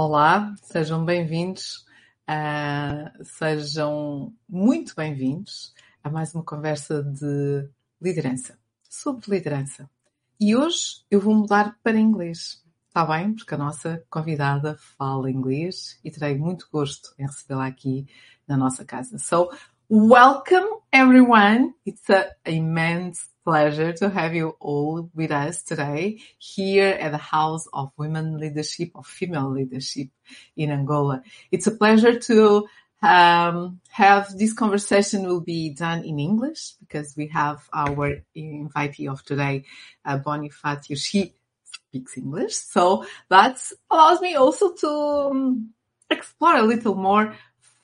Olá, sejam bem-vindos, uh, sejam muito bem-vindos a mais uma conversa de liderança, sobre liderança. E hoje eu vou mudar para inglês, está bem? Porque a nossa convidada fala inglês e terei muito gosto em recebê-la aqui na nossa casa. So, welcome everyone. It's an immense pleasure to have you all with us today here at the House of Women Leadership of Female Leadership in Angola. It's a pleasure to um, have this conversation will be done in English because we have our invitee of today, uh. She speaks English. So that allows me also to um, explore a little more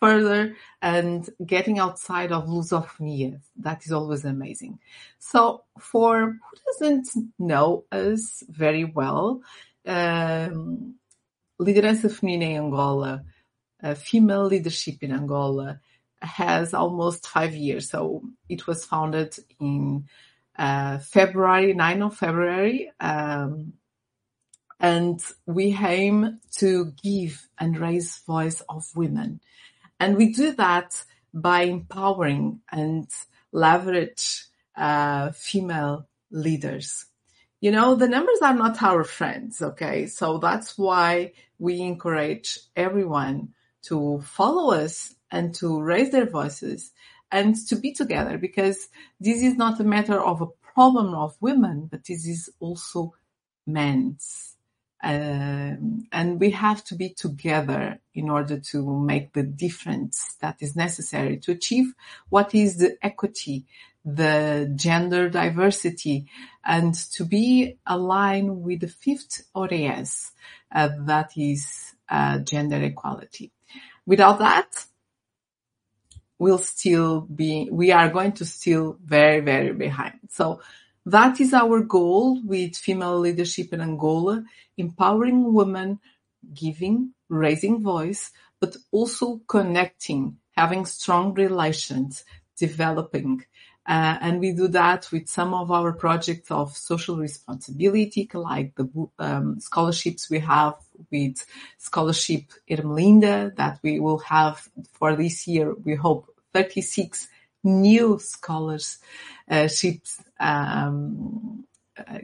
further and getting outside of lusophonia. That is always amazing. So for who doesn't know us very well, um, Liderança Feminina em Angola, uh, female leadership in Angola has almost five years. So it was founded in uh, February, 9 of February. Um, and we aim to give and raise voice of women and we do that by empowering and leverage uh, female leaders. You know, the numbers are not our friends, okay? So that's why we encourage everyone to follow us and to raise their voices and to be together because this is not a matter of a problem of women, but this is also men's um, and we have to be together in order to make the difference that is necessary to achieve what is the equity, the gender diversity, and to be aligned with the fifth ODS, uh, that is uh, gender equality. Without that, we'll still be, we are going to still very, very behind. So that is our goal with female leadership in Angola, empowering women, giving, raising voice, but also connecting, having strong relations, developing. Uh, and we do that with some of our projects of social responsibility, like the um, scholarships we have with Scholarship Ermelinda that we will have for this year. We hope 36 new scholarships um,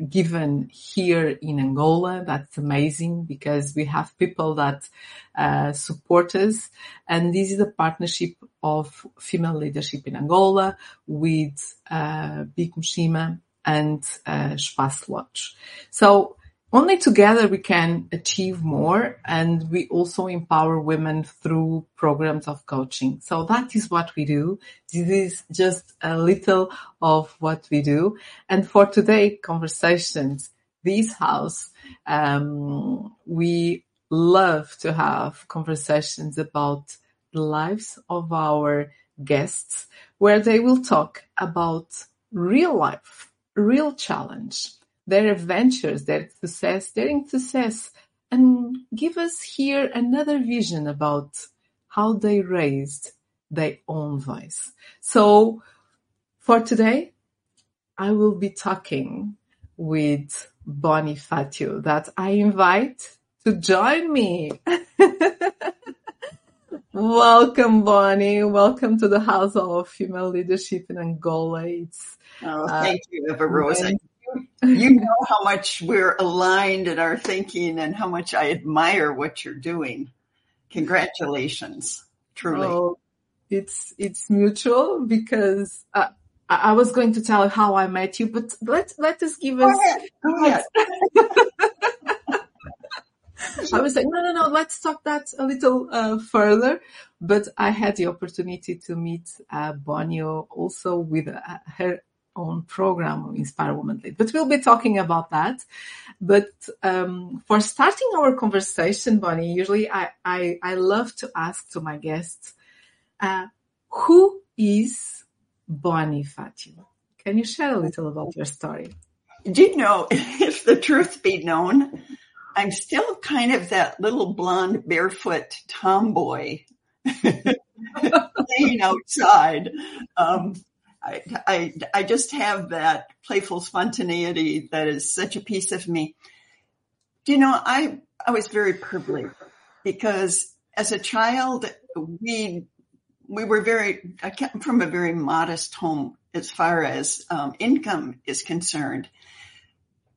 given here in Angola. That's amazing because we have people that uh, support us. And this is a partnership of female leadership in Angola with uh, Big Mushima and uh, Space Lodge. So only together we can achieve more and we also empower women through programs of coaching. So that is what we do. This is just a little of what we do. And for today conversations, this house, um, we love to have conversations about the lives of our guests where they will talk about real life, real challenge their adventures, their success, their success, and give us here another vision about how they raised their own voice. So for today, I will be talking with Bonnie Fatio that I invite to join me. Welcome, Bonnie. Welcome to the House of Female Leadership in Angola. It's, oh, thank uh, you, Eva Rosa you know how much we're aligned in our thinking and how much I admire what you're doing. Congratulations, truly. Oh, it's it's mutual because uh, I was going to tell how I met you, but let let us give us. Go ahead. Go ahead. I was like, no, no, no, let's talk that a little uh, further. But I had the opportunity to meet uh, Bonio also with uh, her own program, Inspired Women Lead. But we'll be talking about that. But um, for starting our conversation, Bonnie, usually I, I, I love to ask to my guests, uh, who is Bonnie Fatio? Can you share a little about your story? Do you know, if the truth be known, I'm still kind of that little blonde barefoot tomboy playing outside. Um, I, I, I just have that playful spontaneity that is such a piece of me. Do you know, I, I was very privileged because as a child, we we were very I came from a very modest home as far as um, income is concerned,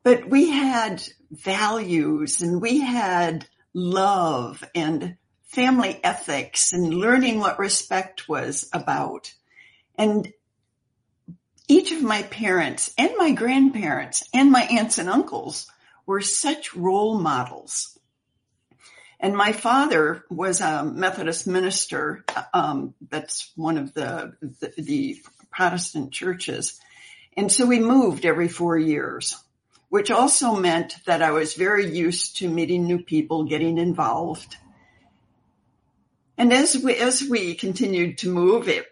but we had values and we had love and family ethics and learning what respect was about. And each of my parents and my grandparents and my aunts and uncles were such role models. And my father was a Methodist minister. Um, that's one of the, the, the Protestant churches. And so we moved every four years, which also meant that I was very used to meeting new people, getting involved. And as we, as we continued to move, it,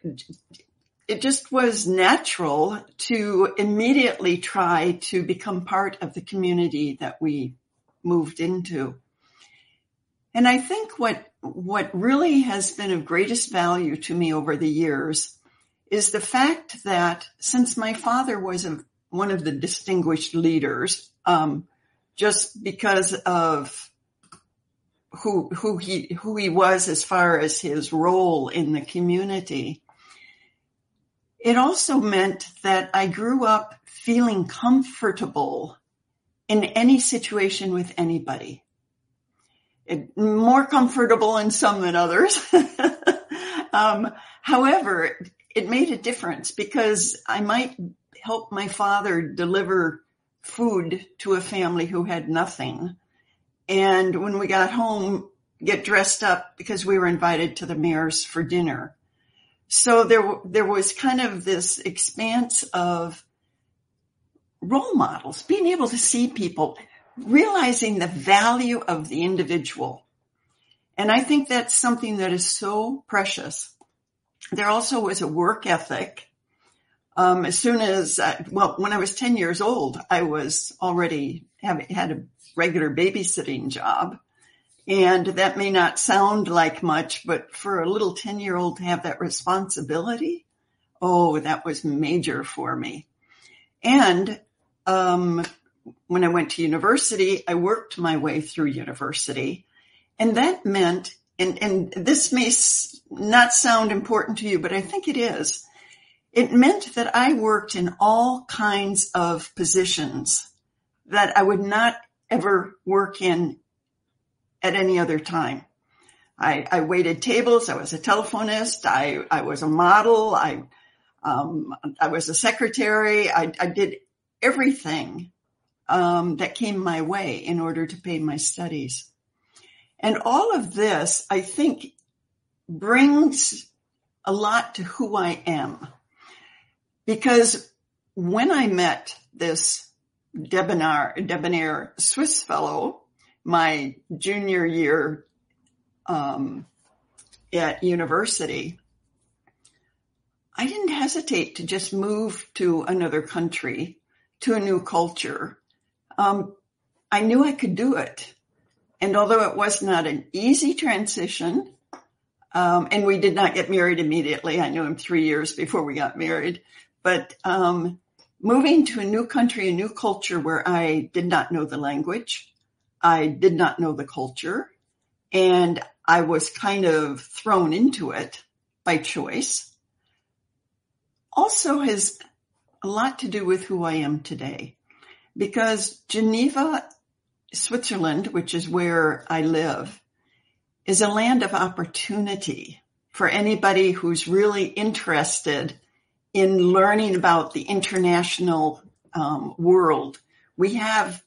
it just was natural to immediately try to become part of the community that we moved into. And I think what, what really has been of greatest value to me over the years is the fact that since my father was a, one of the distinguished leaders, um, just because of who who he who he was as far as his role in the community, it also meant that I grew up feeling comfortable in any situation with anybody. It, more comfortable in some than others. um, however, it made a difference because I might help my father deliver food to a family who had nothing. And when we got home, get dressed up because we were invited to the mayor's for dinner. So there, there was kind of this expanse of role models, being able to see people, realizing the value of the individual. And I think that's something that is so precious. There also was a work ethic. Um, as soon as, I, well, when I was 10 years old, I was already having had a regular babysitting job. And that may not sound like much, but for a little 10 year old to have that responsibility, oh, that was major for me. And um, when I went to university, I worked my way through university. And that meant, and, and this may not sound important to you, but I think it is. It meant that I worked in all kinds of positions that I would not ever work in at any other time. I, I waited tables. I was a telephonist. I, I was a model. I, um, I was a secretary. I, I did everything um, that came my way in order to pay my studies. And all of this, I think, brings a lot to who I am. Because when I met this debonair, debonair Swiss fellow my junior year um, at university, I didn't hesitate to just move to another country, to a new culture. Um, I knew I could do it. And although it was not an easy transition, um, and we did not get married immediately, I knew him three years before we got married, but um, moving to a new country, a new culture where I did not know the language, I did not know the culture and I was kind of thrown into it by choice. Also has a lot to do with who I am today because Geneva, Switzerland, which is where I live, is a land of opportunity for anybody who's really interested in learning about the international um, world. We have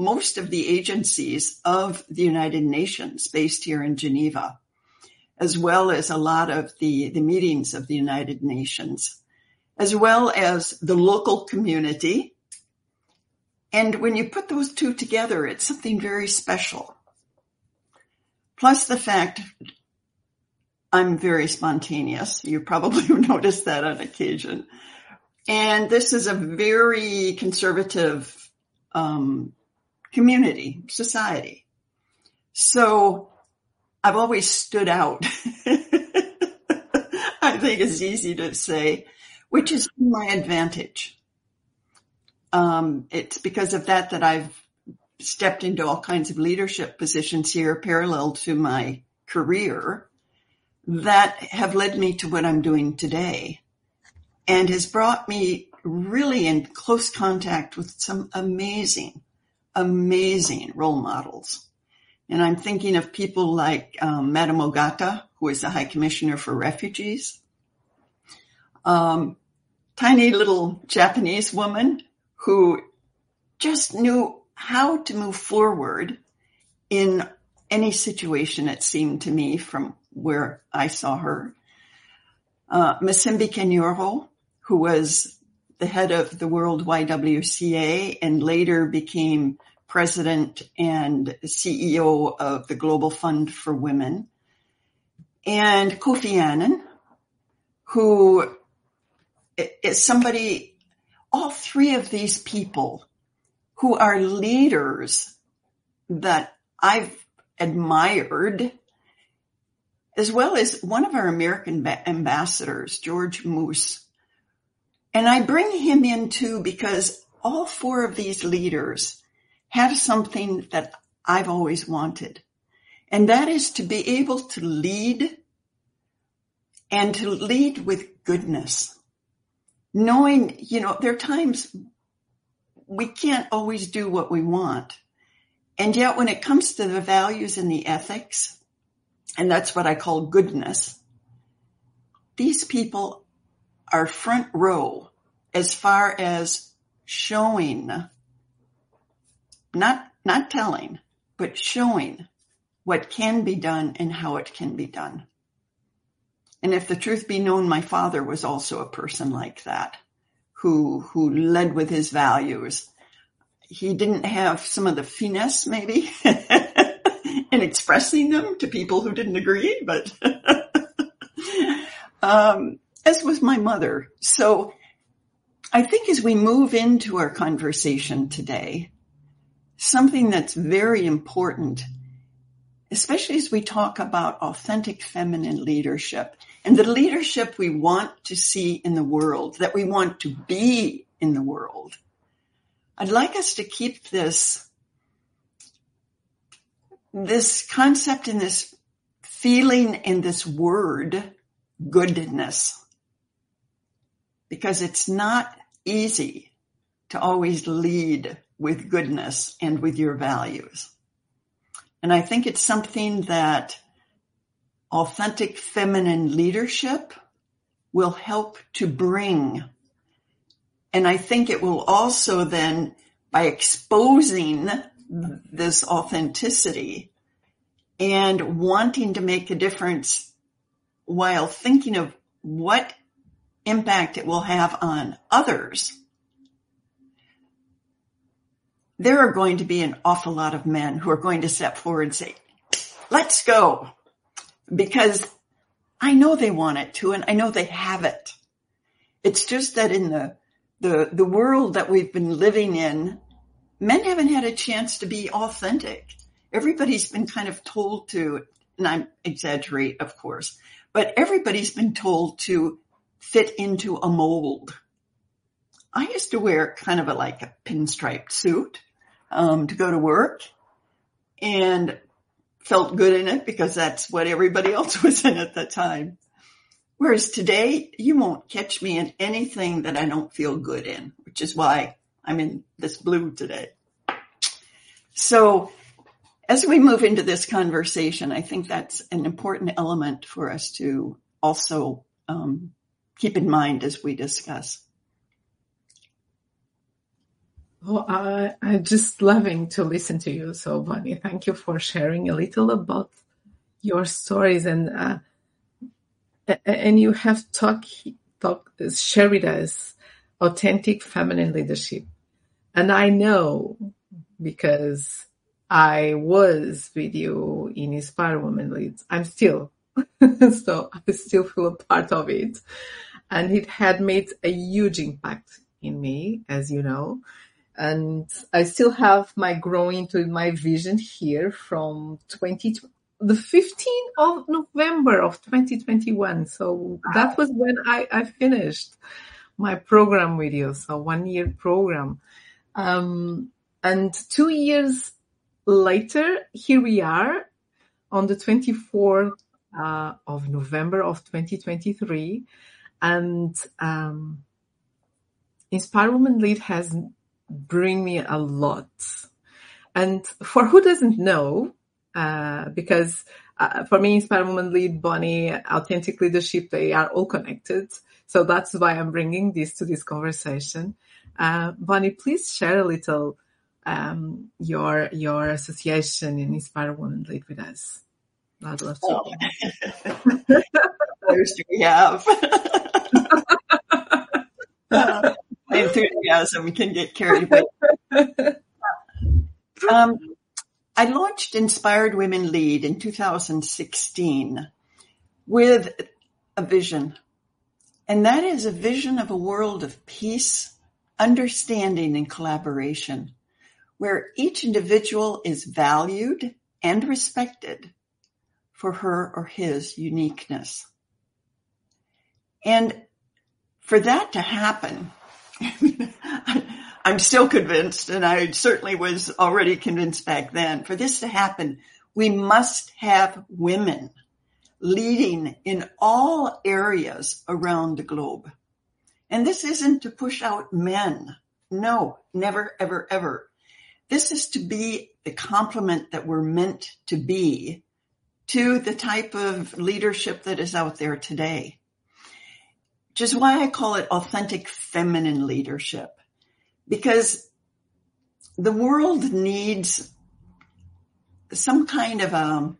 most of the agencies of the United Nations based here in Geneva, as well as a lot of the, the meetings of the United Nations, as well as the local community. And when you put those two together, it's something very special. Plus the fact I'm very spontaneous. You probably noticed that on occasion. And this is a very conservative um, community, society. So I've always stood out. I think it's easy to say, which is my advantage. Um, it's because of that that I've stepped into all kinds of leadership positions here parallel to my career that have led me to what I'm doing today and has brought me really in close contact with some amazing, amazing role models. And I'm thinking of people like um, Madame Ogata, who is the High Commissioner for Refugees. Um, tiny little Japanese woman who just knew how to move forward in any situation, it seemed to me, from where I saw her. Uh, Musimbi Kanyoro, who was the head of the World YWCA and later became president and CEO of the Global Fund for Women. And Kofi Annan, who is somebody, all three of these people who are leaders that I've admired, as well as one of our American ambassadors, George Moose. And I bring him in too because all four of these leaders have something that I've always wanted. And that is to be able to lead and to lead with goodness. Knowing, you know, there are times we can't always do what we want. And yet when it comes to the values and the ethics, and that's what I call goodness, these people are front row as far as showing, not, not telling, but showing what can be done and how it can be done. And if the truth be known, my father was also a person like that who, who led with his values. He didn't have some of the finesse maybe in expressing them to people who didn't agree, but, um, as was my mother. So I think as we move into our conversation today, something that's very important, especially as we talk about authentic feminine leadership and the leadership we want to see in the world, that we want to be in the world. I'd like us to keep this, this concept and this feeling in this word, goodness, because it's not easy to always lead with goodness and with your values. And I think it's something that authentic feminine leadership will help to bring. And I think it will also then, by exposing this authenticity and wanting to make a difference while thinking of what impact it will have on others, there are going to be an awful lot of men who are going to step forward and say, let's go because I know they want it to and I know they have it. It's just that in the, the, the world that we've been living in, men haven't had a chance to be authentic. Everybody's been kind of told to, and I exaggerate, of course, but everybody's been told to fit into a mold. I used to wear kind of a like a pinstriped suit um, to go to work, and felt good in it because that's what everybody else was in at the time. Whereas today, you won't catch me in anything that I don't feel good in, which is why I'm in this blue today. So as we move into this conversation, I think that's an important element for us to also um, keep in mind as we discuss. Oh, I, I'm just loving to listen to you. So, Bonnie, thank you for sharing a little about your stories and uh, and you have talk talk shared with us authentic feminine leadership, and I know because I was with you in Inspired Women Leads. I'm still so I still feel a part of it, and it had made a huge impact in me, as you know and I still have my growing to my vision here from 20, the 15th of November of 2021. So that was when I, I finished my program with you. So one year program. Um, and two years later, here we are on the 24th uh, of November of 2023. And um, Inspired Women Lead has bring me a lot. And for who doesn't know, uh, because uh, for me, Inspired Women Lead, Bonnie, Authentic Leadership, they are all connected. So that's why I'm bringing this to this conversation. Uh, Bonnie, please share a little um, your your association in Inspired Women Lead with us. I'd love to. Oh. we have? uh, enthusiasm can get carried away. Um, I launched Inspired Women Lead in 2016 with a vision. And that is a vision of a world of peace, understanding, and collaboration, where each individual is valued and respected for her or his uniqueness. And for that to happen, I'm still convinced, and I certainly was already convinced back then, for this to happen, we must have women leading in all areas around the globe. And this isn't to push out men. No, never, ever, ever. This is to be the complement that we're meant to be to the type of leadership that is out there today which is why I call it authentic feminine leadership. Because the world needs some kind of a, um,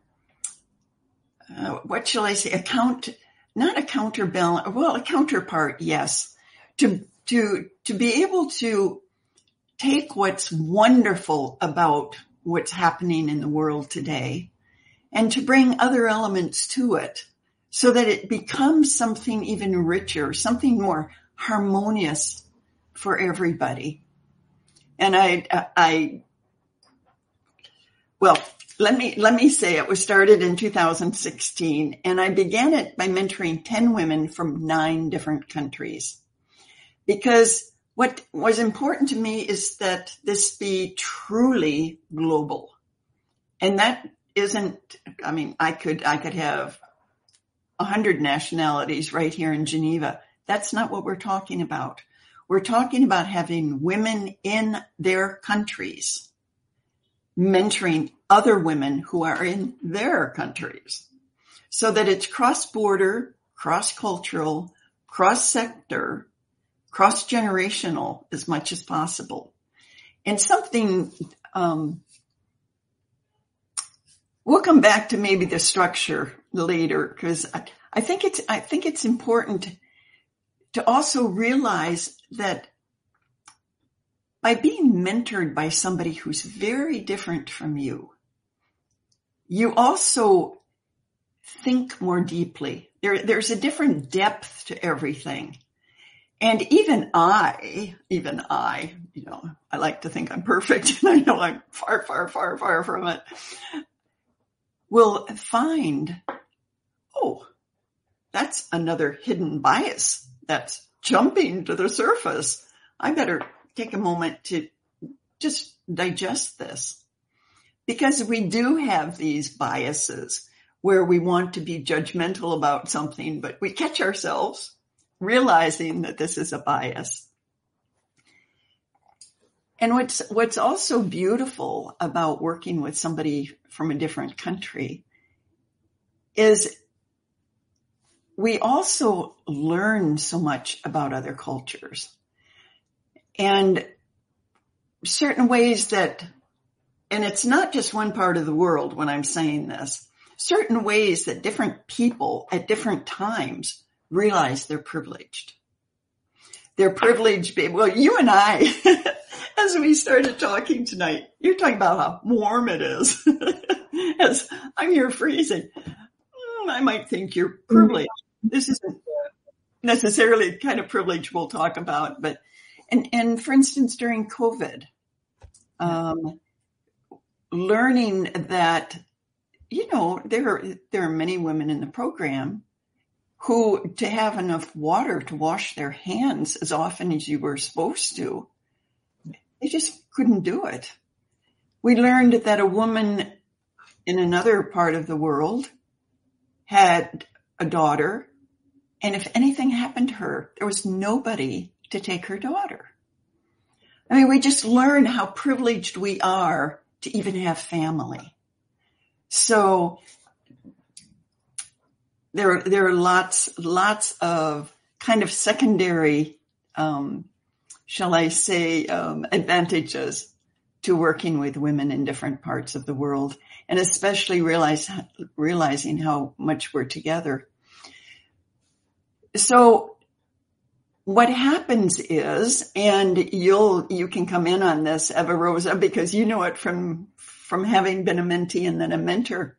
uh, what shall I say, a count, not a counterbalance, well, a counterpart, yes, to, to, to be able to take what's wonderful about what's happening in the world today and to bring other elements to it so that it becomes something even richer, something more harmonious for everybody. And I, I, well, let me, let me say it was started in 2016 and I began it by mentoring 10 women from nine different countries because what was important to me is that this be truly global. And that isn't, I mean, I could, I could have 100 nationalities right here in Geneva. That's not what we're talking about. We're talking about having women in their countries mentoring other women who are in their countries so that it's cross border, cross cultural, cross sector, cross generational as much as possible. And something, um, we'll come back to maybe the structure later because I, I think it's I think it's important to also realize that by being mentored by somebody who's very different from you, you also think more deeply. There, there's a different depth to everything. And even I, even I, you know, I like to think I'm perfect and I know I'm far, far, far, far from it, will find oh, that's another hidden bias that's jumping to the surface. I better take a moment to just digest this because we do have these biases where we want to be judgmental about something, but we catch ourselves realizing that this is a bias. And what's, what's also beautiful about working with somebody from a different country is we also learn so much about other cultures and certain ways that, and it's not just one part of the world when I'm saying this, certain ways that different people at different times realize they're privileged. They're privileged. Well, you and I, as we started talking tonight, you're talking about how warm it is. as I'm here freezing. I might think you're privileged this isn't necessarily kind of privilege we'll talk about, but and and for instance, during COVID, um, learning that you know there are there are many women in the program who to have enough water to wash their hands as often as you were supposed to they just couldn't do it. We learned that a woman in another part of the world had a daughter, and if anything happened to her, there was nobody to take her daughter. I mean, we just learn how privileged we are to even have family. So there, are there are lots, lots of kind of secondary, um, shall I say, um, advantages to working with women in different parts of the world, and especially realize, realizing how much we're together. So what happens is, and you'll, you can come in on this, Eva Rosa, because you know it from, from having been a mentee and then a mentor.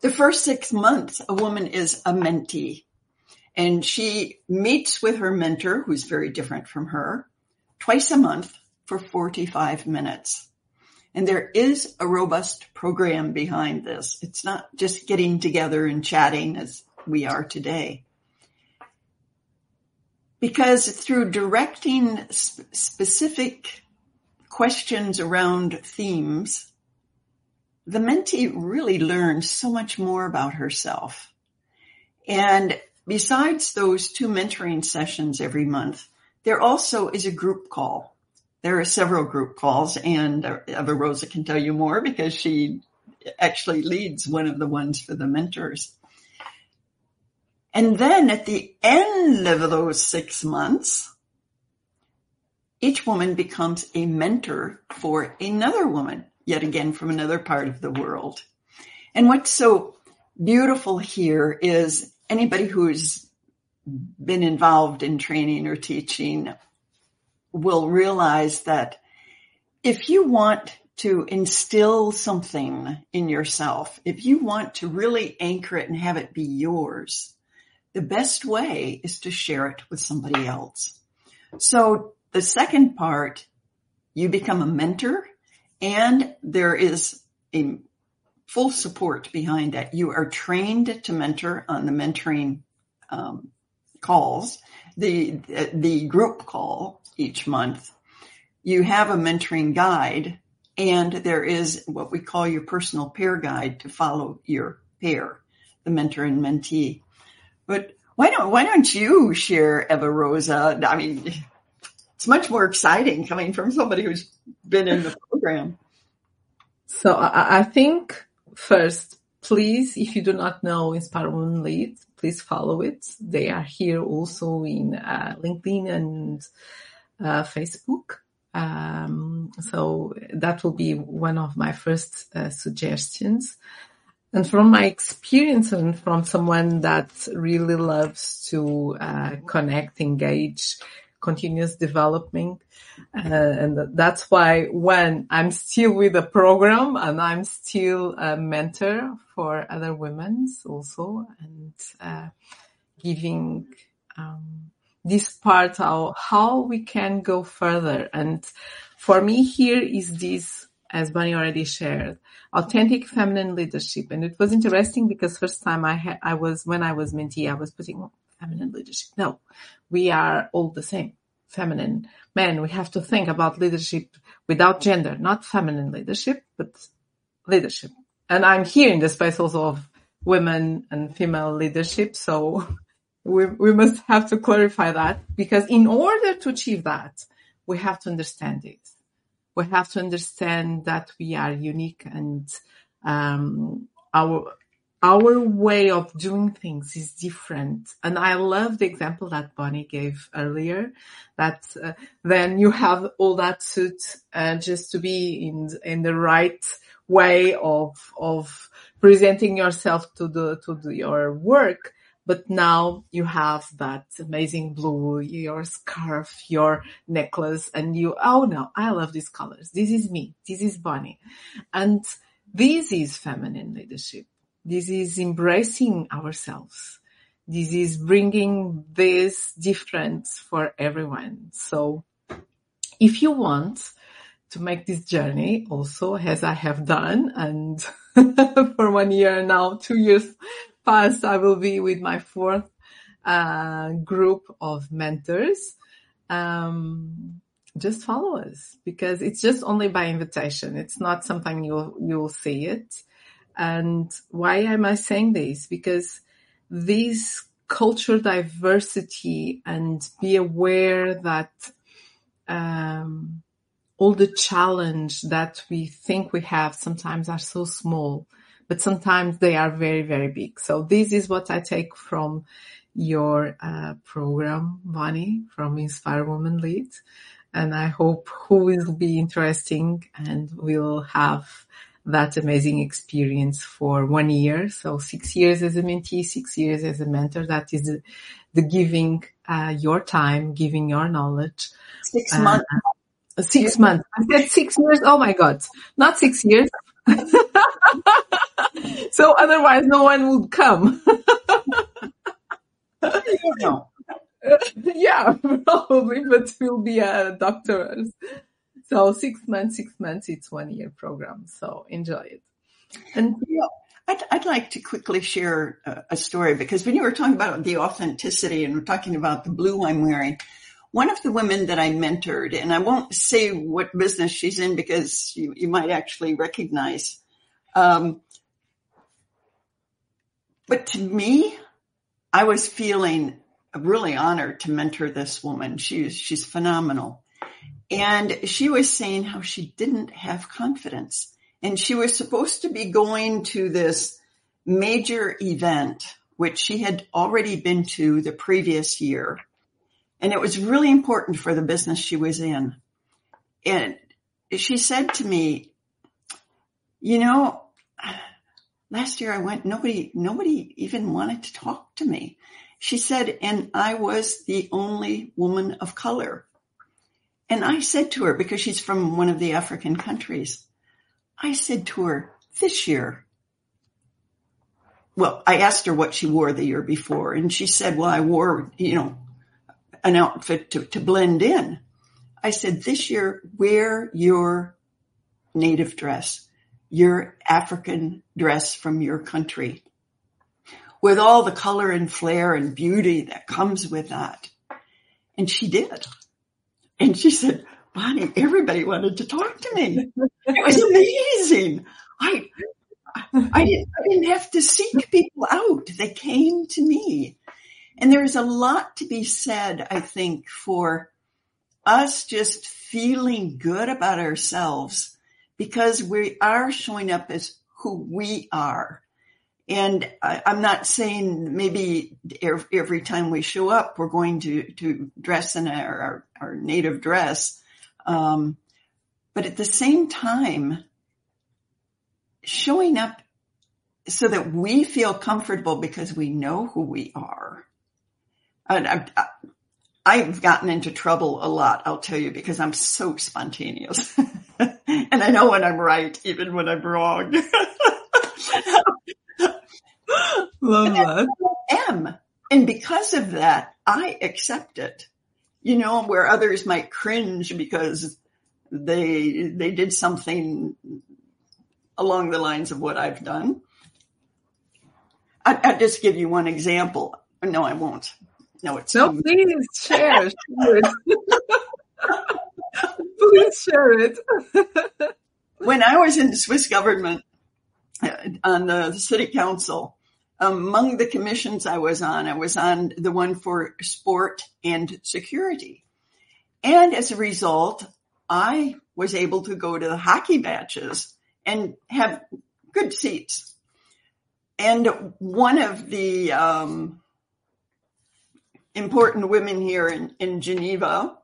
The first six months, a woman is a mentee and she meets with her mentor, who's very different from her, twice a month for 45 minutes. And there is a robust program behind this. It's not just getting together and chatting as we are today. Because through directing sp- specific questions around themes, the mentee really learns so much more about herself. And besides those two mentoring sessions every month, there also is a group call there are several group calls and Eva Rosa can tell you more because she actually leads one of the ones for the mentors. And then at the end of those six months, each woman becomes a mentor for another woman, yet again from another part of the world. And what's so beautiful here is anybody who's been involved in training or teaching will realize that if you want to instill something in yourself, if you want to really anchor it and have it be yours, the best way is to share it with somebody else. So the second part, you become a mentor and there is a full support behind that. You are trained to mentor on the mentoring um, calls, the the group call, each month. You have a mentoring guide and there is what we call your personal pair guide to follow your pair, the mentor and mentee. But why don't, why don't you share Eva Rosa? I mean, it's much more exciting coming from somebody who's been in the program. So I, I think first, please, if you do not know Inspired Women Lead, please follow it. They are here also in uh, LinkedIn and uh, Facebook. Um, so that will be one of my first uh, suggestions. And from my experience and from someone that really loves to uh, connect, engage, continuous development. Uh, and that's why when I'm still with the program and I'm still a mentor for other women also and uh, giving um, this part of how we can go further. And for me here is this, as Bonnie already shared, authentic feminine leadership. And it was interesting because first time I had, I was, when I was mentee, I was putting feminine leadership. No, we are all the same. Feminine men. We have to think about leadership without gender, not feminine leadership, but leadership. And I'm here in the space also of women and female leadership. So we, we must have to clarify that because in order to achieve that, we have to understand it. We have to understand that we are unique and um, our our way of doing things is different. And I love the example that Bonnie gave earlier. That uh, then you have all that suit uh, just to be in in the right way of of presenting yourself to the to the, your work but now you have that amazing blue, your scarf, your necklace, and you, oh no, I love these colors. This is me. This is Bonnie. And this is feminine leadership. This is embracing ourselves. This is bringing this difference for everyone. So if you want to make this journey also as I have done and for one year now, two years past, I will be with my fourth uh, group of mentors. Um, just follow us because it's just only by invitation. It's not something you'll, you'll see it. And why am I saying this? Because this cultural diversity and be aware that, um, all the challenge that we think we have sometimes are so small, but sometimes they are very, very big. So this is what I take from your uh, program, Bonnie, from Inspire Woman Lead. And I hope who will be interesting and will have that amazing experience for one year. So six years as a mentee, six years as a mentor. That is the, the giving uh, your time, giving your knowledge. Six uh, months. Six months. I said six years. Oh my God. Not six years. so otherwise no one would come. yeah, probably, but we'll be a doctor. So six months, six months, it's one year program. So enjoy it. And yeah, I'd, I'd like to quickly share a, a, story because when you were talking about the authenticity and we're talking about the blue I'm wearing, one of the women that I mentored, and I won't say what business she's in because you, you might actually recognize. Um, but to me, I was feeling really honored to mentor this woman. She's, she's phenomenal. And she was saying how she didn't have confidence and she was supposed to be going to this major event, which she had already been to the previous year. And it was really important for the business she was in. And she said to me, you know, last year I went, nobody, nobody even wanted to talk to me. She said, and I was the only woman of color. And I said to her, because she's from one of the African countries, I said to her, this year, well, I asked her what she wore the year before and she said, well, I wore, you know, an outfit to, to blend in. I said, this year, wear your native dress, your African dress from your country with all the color and flair and beauty that comes with that. And she did. And she said, Bonnie, everybody wanted to talk to me. It was amazing. I, I didn't, I didn't have to seek people out. They came to me. And there's a lot to be said, I think, for us just feeling good about ourselves because we are showing up as who we are. And I, am not saying maybe every time we show up, we're going to, to dress in our, our, our native dress. Um, but at the same time, showing up so that we feel comfortable because we know who we are. I, I, I've gotten into trouble a lot, I'll tell you, because I'm so spontaneous. and I know when I'm right, even when I'm wrong. Love that. I am. And because of that, I accept it. You know, where others might cringe because they, they did something along the lines of what I've done. I, I'll just give you one example. No, I won't. No, it's no. Please share. share it. please share it. when I was in the Swiss government uh, on the city council, among the commissions I was on, I was on the one for sport and security. And as a result, I was able to go to the hockey matches and have good seats. And one of the um, important women here in, in Geneva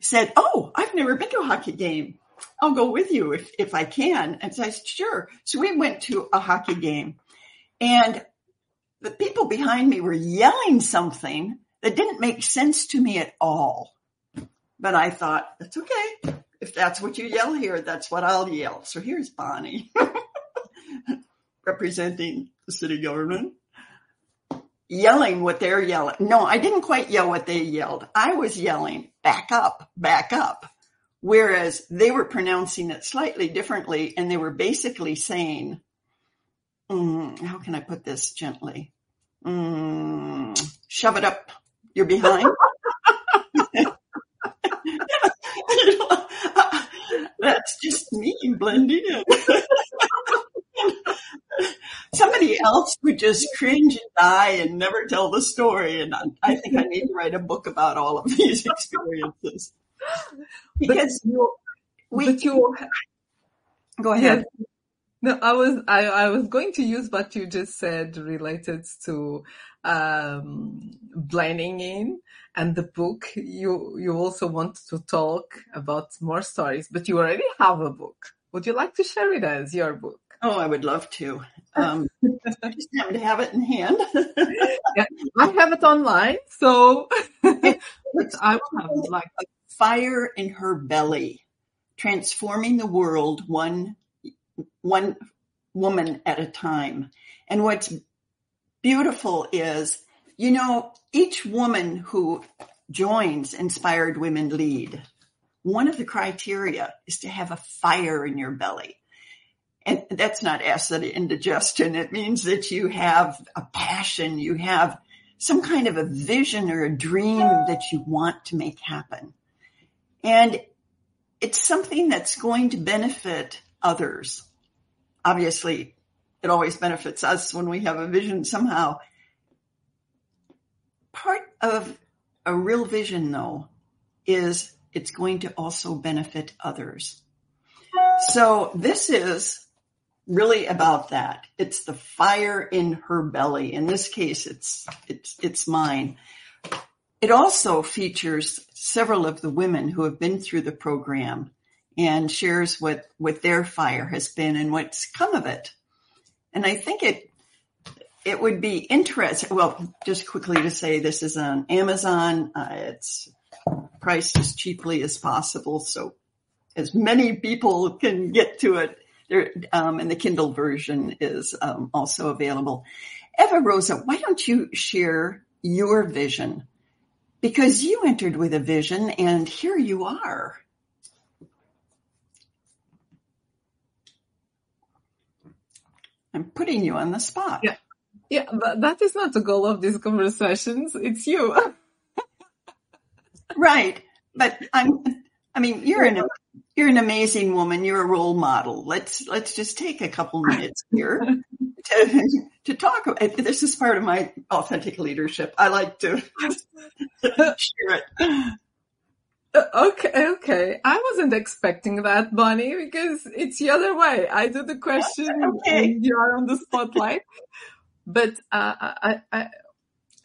said, Oh, I've never been to a hockey game. I'll go with you if, if I can. And so I said, Sure. So we went to a hockey game and the people behind me were yelling something that didn't make sense to me at all. But I thought, that's okay. If that's what you yell here, that's what I'll yell. So here's Bonnie representing the city government yelling what they're yelling. No, I didn't quite yell what they yelled. I was yelling, back up, back up. Whereas they were pronouncing it slightly differently and they were basically saying, mm, how can I put this gently? Mm, shove it up. You're behind. That's just me blending in. Somebody else would just cringe and die and never tell the story. And I think I need to write a book about all of these experiences. Because you, we, but you, go ahead. Yeah. No, I was I, I was going to use what you just said related to um, blending in and the book. You you also want to talk about more stories, but you already have a book. Would you like to share with us your book? Oh, I would love to. Um, just happen to have it in hand. yeah, I have it online, so I will have like a fire in her belly, transforming the world one one woman at a time. And what's beautiful is, you know, each woman who joins Inspired Women Lead, one of the criteria is to have a fire in your belly. And that's not acid indigestion. It means that you have a passion, you have some kind of a vision or a dream that you want to make happen. And it's something that's going to benefit others obviously it always benefits us when we have a vision somehow. Part of a real vision though is it's going to also benefit others. So this is really about that. It's the fire in her belly. In this case, it's, it's, it's mine. It also features several of the women who have been through the program and shares what, what their fire has been and what's come of it. And I think it, it would be interesting. Well, just quickly to say this is on Amazon. Uh, it's priced as cheaply as possible. So as many people can get to it there, um, and the Kindle version is um, also available. Eva Rosa, why don't you share your vision? Because you entered with a vision and here you are. I'm putting you on the spot. Yeah. Yeah, but that is not the goal of these conversations. It's you. right. But I'm, I mean, you're an, you're an amazing woman. You're a role model. Let's, let's just take a couple minutes here to, to talk. This is part of my authentic leadership. I like to share it. Uh, okay, okay. I wasn't expecting that, Bonnie, because it's the other way. I do the question okay. and you are on the spotlight. but uh, I, I,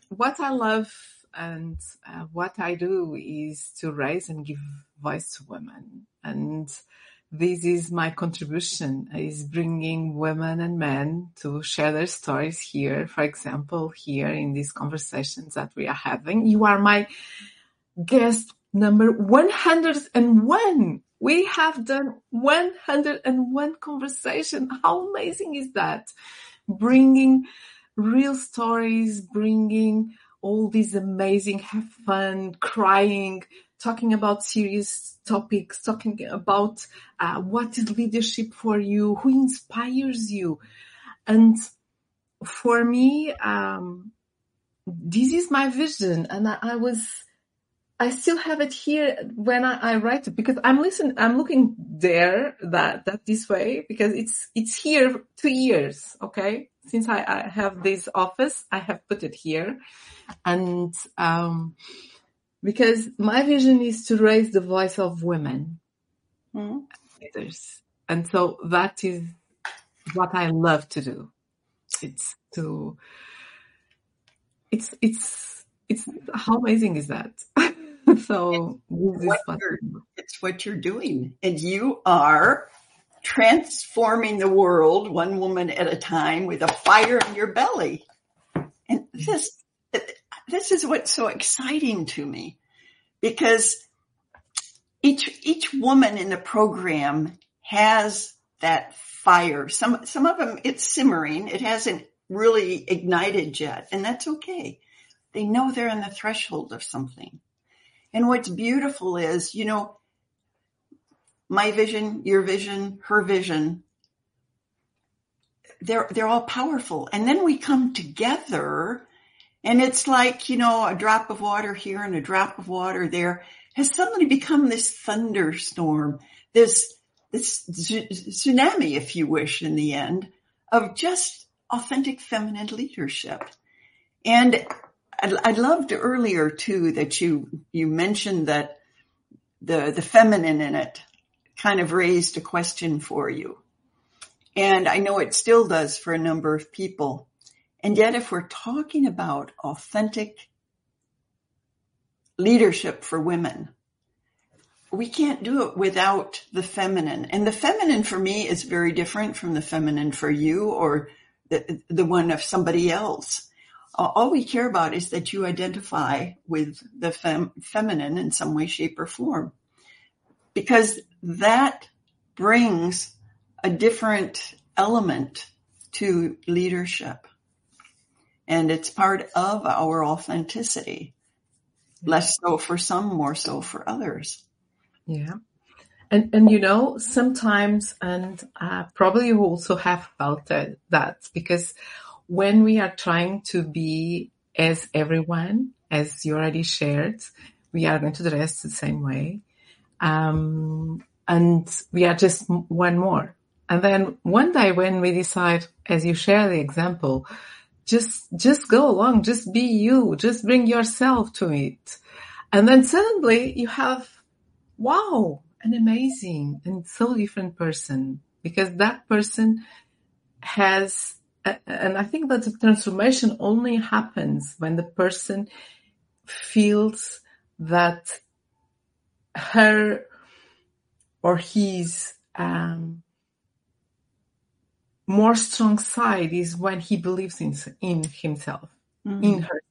what I love and uh, what I do is to raise and give voice to women. And this is my contribution is bringing women and men to share their stories here. For example, here in these conversations that we are having, you are my guest number 101. We have done 101 conversation. How amazing is that? Bringing real stories, bringing all these amazing, have fun, crying, talking about serious topics, talking about uh, what is leadership for you, who inspires you. And for me, um, this is my vision. And I, I was, I still have it here when I, I, write it because I'm listening, I'm looking there that, that this way because it's, it's here two years. Okay. Since I, I have this office, I have put it here and, um, because my vision is to raise the voice of women mm-hmm. leaders. And so that is what I love to do. It's to, it's, it's, it's, how amazing is that? so it's what, it's what you're doing and you are transforming the world one woman at a time with a fire in your belly. And this, this is what's so exciting to me because each, each woman in the program has that fire. Some, some of them it's simmering. It hasn't really ignited yet and that's okay. They know they're on the threshold of something. And what's beautiful is, you know, my vision, your vision, her vision, they're, they're all powerful. And then we come together and it's like, you know, a drop of water here and a drop of water there has suddenly become this thunderstorm, this, this tsunami, if you wish, in the end of just authentic feminine leadership. And I, loved earlier too that you, you mentioned that the, the feminine in it kind of raised a question for you. And I know it still does for a number of people. And yet if we're talking about authentic leadership for women, we can't do it without the feminine. And the feminine for me is very different from the feminine for you or the, the one of somebody else. All we care about is that you identify with the fem, feminine in some way, shape, or form. Because that brings a different element to leadership. And it's part of our authenticity. Less so for some, more so for others. Yeah. And, and you know, sometimes, and uh, probably you also have felt that because when we are trying to be as everyone, as you already shared, we are going to dress the same way. Um, and we are just one more. And then one day when we decide, as you share the example, just, just go along, just be you, just bring yourself to it. And then suddenly you have wow, an amazing and so different person. Because that person has, and I think that the transformation only happens when the person feels that her or his um, more strong side is when he believes in, in himself, mm-hmm. in her.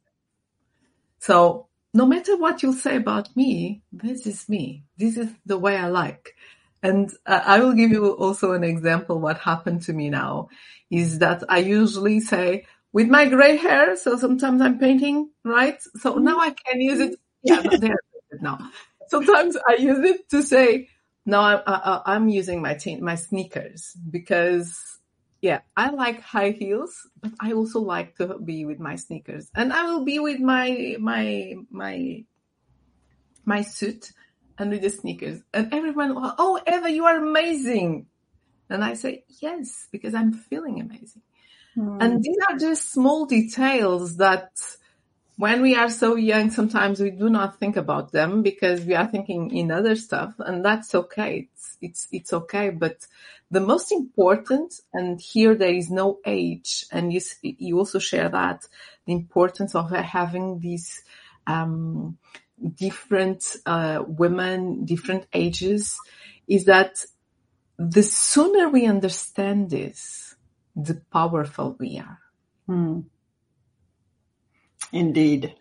So no matter what you say about me, this is me. This is the way I like. And uh, I will give you also an example. What happened to me now is that I usually say with my gray hair. So sometimes I'm painting, right? So now I can use it. Yeah, there now. Sometimes I use it to say, no, I, am using my my sneakers because yeah, I like high heels, but I also like to be with my sneakers and I will be with my, my, my, my suit and with the sneakers and everyone, oh, Eva, you are amazing. And I say, yes, because I'm feeling amazing. Mm. And these are just small details that when we are so young, sometimes we do not think about them because we are thinking in other stuff and that's okay. It's, it's, it's okay. But the most important, and here there is no age, and you, you also share that, the importance of having these, um, different, uh, women, different ages, is that the sooner we understand this, the powerful we are. Hmm. Indeed.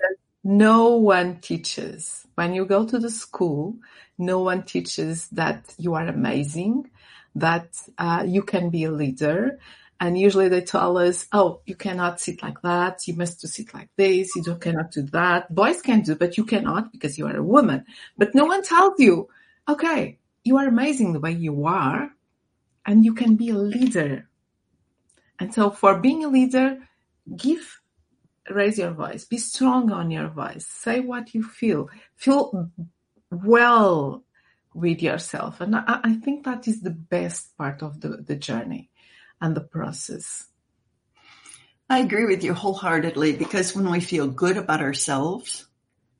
No one teaches. When you go to the school, no one teaches that you are amazing, that uh, you can be a leader. And usually they tell us, oh, you cannot sit like that. You must sit like this. You cannot do that. Boys can do, but you cannot because you are a woman. But no one tells you, okay, you are amazing the way you are and you can be a leader. And so for being a leader, give, raise your voice, be strong on your voice, say what you feel, feel well with yourself. And I, I think that is the best part of the, the journey and the process. I agree with you wholeheartedly because when we feel good about ourselves,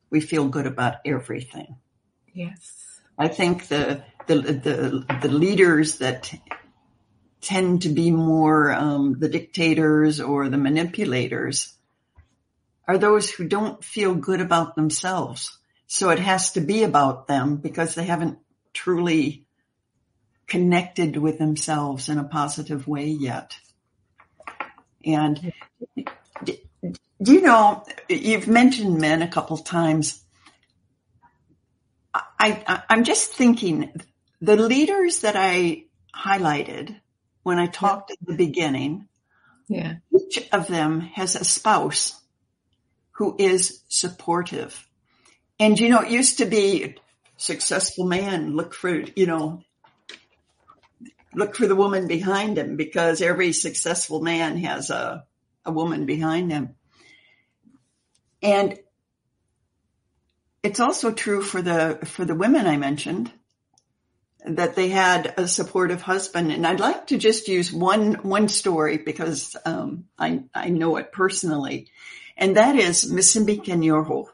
we feel good about everything. Yes. I think the the the, the leaders that tend to be more um, the dictators or the manipulators are those who don't feel good about themselves. So it has to be about them because they haven't truly connected with themselves in a positive way yet. And do you know, you've mentioned men a couple times. I, I, am just thinking the leaders that I highlighted when I talked yeah. at the beginning, yeah. each of them has a spouse who is supportive. And you know, it used to be successful man, look for, you know, look for the woman behind him because every successful man has a, a woman behind him. And it's also true for the, for the women I mentioned. that they had a supportive husband. And I'd like to just use one, one story because, um, I, I know it personally. And that is Musimbi Kanyoro.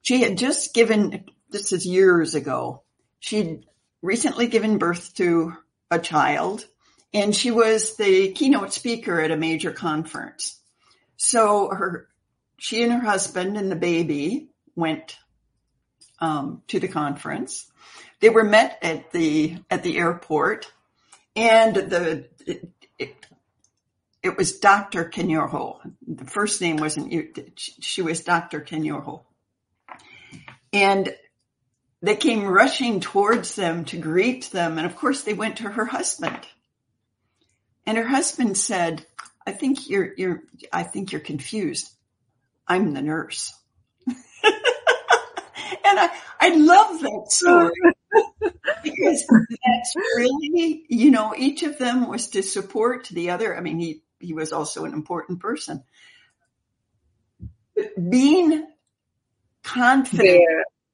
She had just given, this is years ago, she'd recently given birth to a child and she was the keynote speaker at a major conference. So her, she and her husband and the baby went um, to the conference. They were met at the at the airport, and the it, it, it was Dr. Kanyoro. The first name wasn't. She was Dr. Kanyoro, and they came rushing towards them to greet them, and of course they went to her husband. And her husband said, "I think you're you're I think you're confused. I'm the nurse." and I, I love that story because that's really, you know, each of them was to support the other. I mean, he, he was also an important person. But being confident,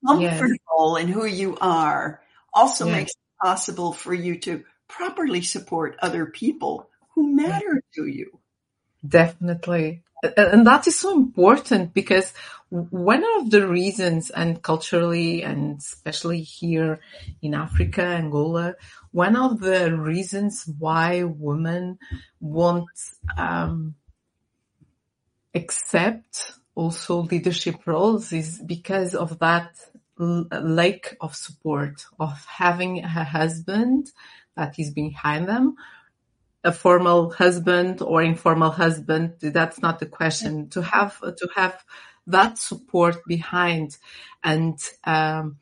comfortable yes. in who you are also yes. makes it possible for you to properly support other people who matter to you. Definitely. And that is so important because one of the reasons and culturally and especially here in Africa, Angola, one of the reasons why women won't um, accept also leadership roles is because of that lack of support of having a husband that is behind them a formal husband or informal husband. That's not the question. To have to have that support behind, and um,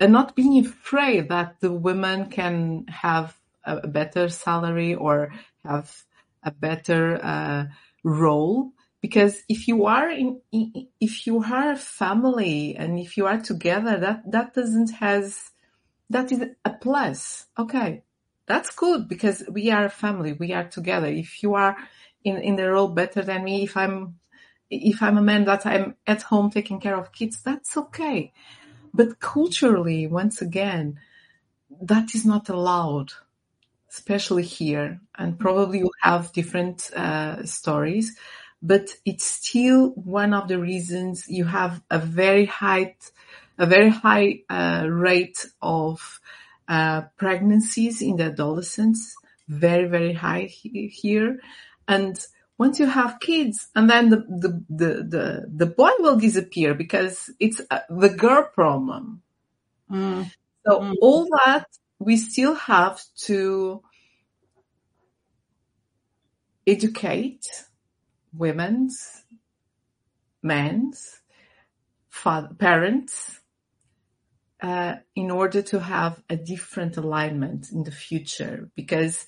and not being afraid that the women can have a better salary or have a better uh, role. Because if you are in, if you are a family and if you are together, that that doesn't has that is a plus. Okay, that's good because we are a family. We are together. If you are in, in the role better than me, if I'm, if I'm a man that I'm at home taking care of kids, that's okay. But culturally, once again, that is not allowed, especially here. And probably you have different uh, stories, but it's still one of the reasons you have a very high, a very high uh, rate of uh, pregnancies in the adolescents, very, very high he- here. And once you have kids and then the, the, the, the, the boy will disappear because it's uh, the girl problem. Mm. So mm. all that we still have to educate women's, men's, father, parents, uh, in order to have a different alignment in the future because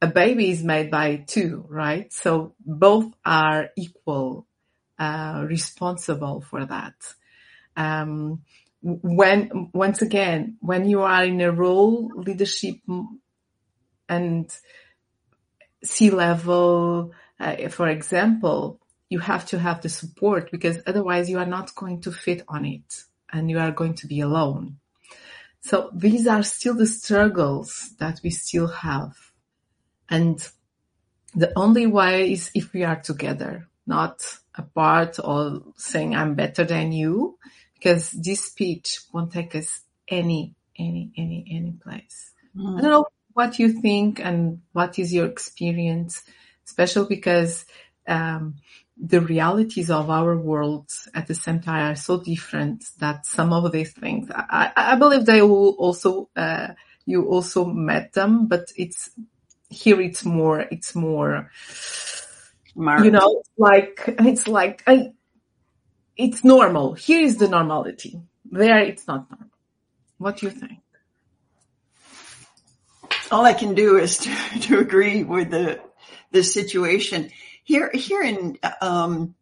a baby is made by two, right? So both are equal, uh, responsible for that. Um, when, once again, when you are in a role, leadership and C-level, uh, for example, you have to have the support because otherwise you are not going to fit on it and you are going to be alone. So these are still the struggles that we still have. And the only way is if we are together, not apart or saying I'm better than you, because this speech won't take us any, any, any, any place. Mm. I don't know what you think and what is your experience, especially because, um, the realities of our world at the same time are so different that some of these things, I, I believe they will also, uh, you also met them, but it's, here it's more, it's more, Marked. you know, like, it's like, I, it's normal. Here is the normality. There it's not normal. What do you think? All I can do is to, to agree with the, the situation here, here in, um,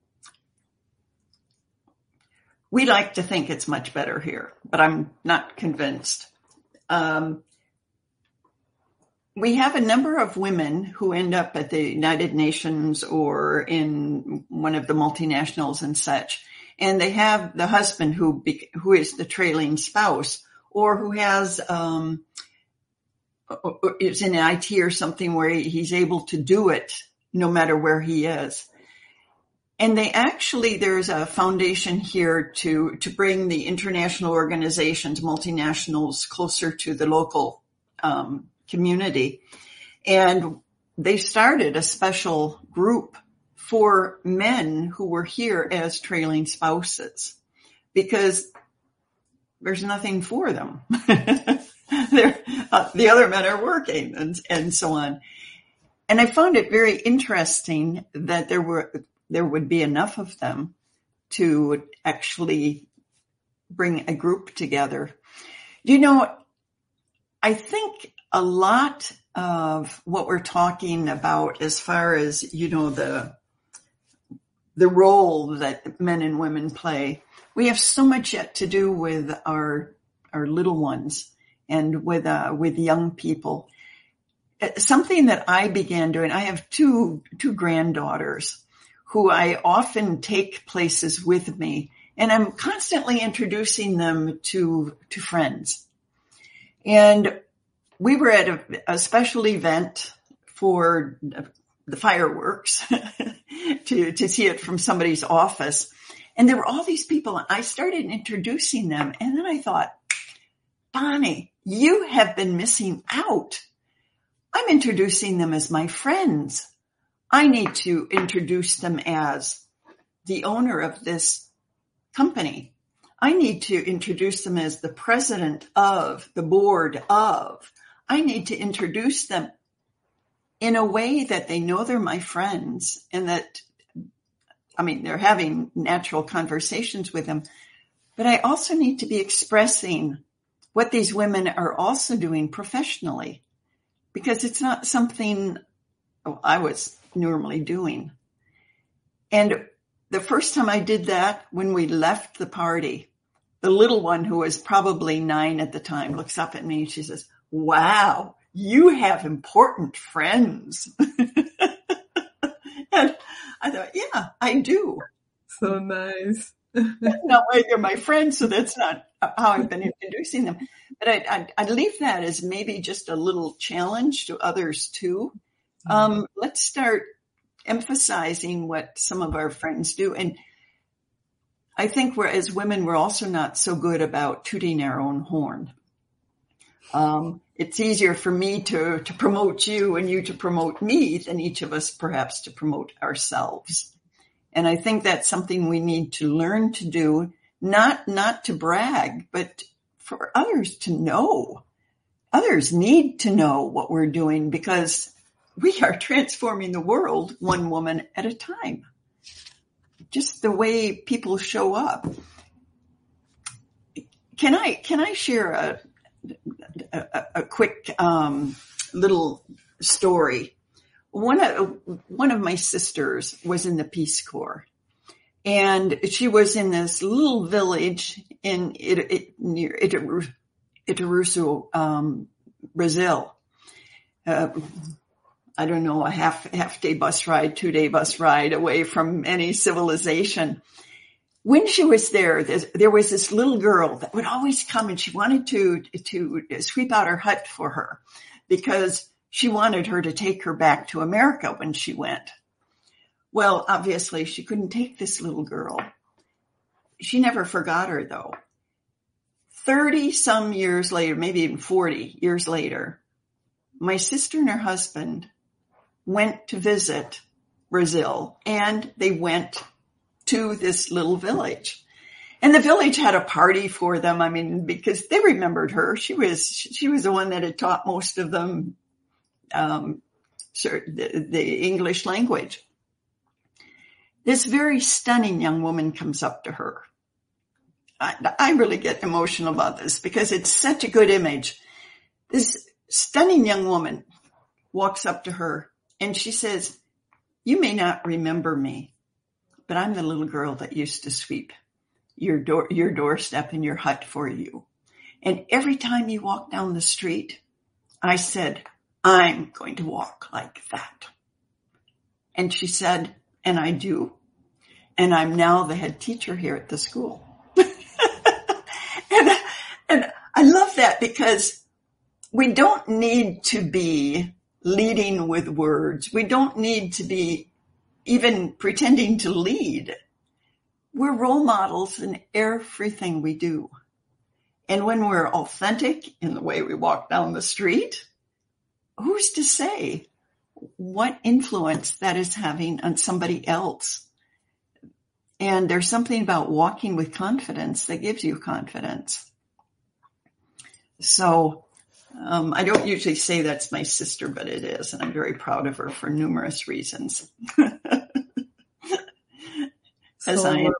we like to think it's much better here, but I'm not convinced. Um, we have a number of women who end up at the United Nations or in one of the multinationals and such, and they have the husband who be, who is the trailing spouse or who has, um, is in IT or something where he's able to do it no matter where he is. And they actually, there's a foundation here to, to bring the international organizations, multinationals closer to the local, um, community. And they started a special group for men who were here as trailing spouses because there's nothing for them. uh, the other men are working and, and so on. And I found it very interesting that there were, there would be enough of them to actually bring a group together. You know, I think a lot of what we're talking about as far as, you know, the, the role that men and women play. We have so much yet to do with our, our little ones and with, uh, with young people. Something that I began doing, I have two, two granddaughters who I often take places with me and I'm constantly introducing them to, to friends. And we were at a, a special event for the fireworks to, to see it from somebody's office. And there were all these people I started introducing them. And then I thought, Bonnie, you have been missing out. I'm introducing them as my friends. I need to introduce them as the owner of this company. I need to introduce them as the president of the board of. I need to introduce them in a way that they know they're my friends and that, I mean, they're having natural conversations with them, but I also need to be expressing what these women are also doing professionally because it's not something I was normally doing. And the first time I did that, when we left the party, the little one who was probably nine at the time looks up at me and she says, wow, you have important friends. and I thought, yeah, I do. So nice. not like they're my friends, so that's not how I've been introducing them. But I, I, I leave that as maybe just a little challenge to others too. Mm-hmm. Um, let's start emphasizing what some of our friends do. And I think we're, as women, we're also not so good about tooting our own horn. Um, it's easier for me to, to promote you and you to promote me than each of us perhaps to promote ourselves. And I think that's something we need to learn to do, not, not to brag, but for others to know. Others need to know what we're doing because we are transforming the world one woman at a time. Just the way people show up. Can I, can I share a, a, a quick um, little story. One of one of my sisters was in the Peace Corps, and she was in this little village in it, it, um, Brazil. Uh, I don't know, a half half day bus ride, two day bus ride away from any civilization when she was there, there was this little girl that would always come and she wanted to, to sweep out her hut for her because she wanted her to take her back to America when she went. Well, obviously she couldn't take this little girl. She never forgot her though. 30 some years later, maybe even 40 years later, my sister and her husband went to visit Brazil and they went to this little village. And the village had a party for them. I mean, because they remembered her. She was, she was the one that had taught most of them, um, the, the English language. This very stunning young woman comes up to her. I, I really get emotional about this because it's such a good image. This stunning young woman walks up to her and she says, you may not remember me, but I'm the little girl that used to sweep your door, your doorstep and your hut for you. And every time you walk down the street, I said, I'm going to walk like that. And she said, and I do. And I'm now the head teacher here at the school. and, and I love that because we don't need to be leading with words. We don't need to be even pretending to lead. We're role models in everything we do. And when we're authentic in the way we walk down the street, who's to say what influence that is having on somebody else? And there's something about walking with confidence that gives you confidence. So um, I don't usually say that's my sister, but it is, and I'm very proud of her for numerous reasons. As so I am.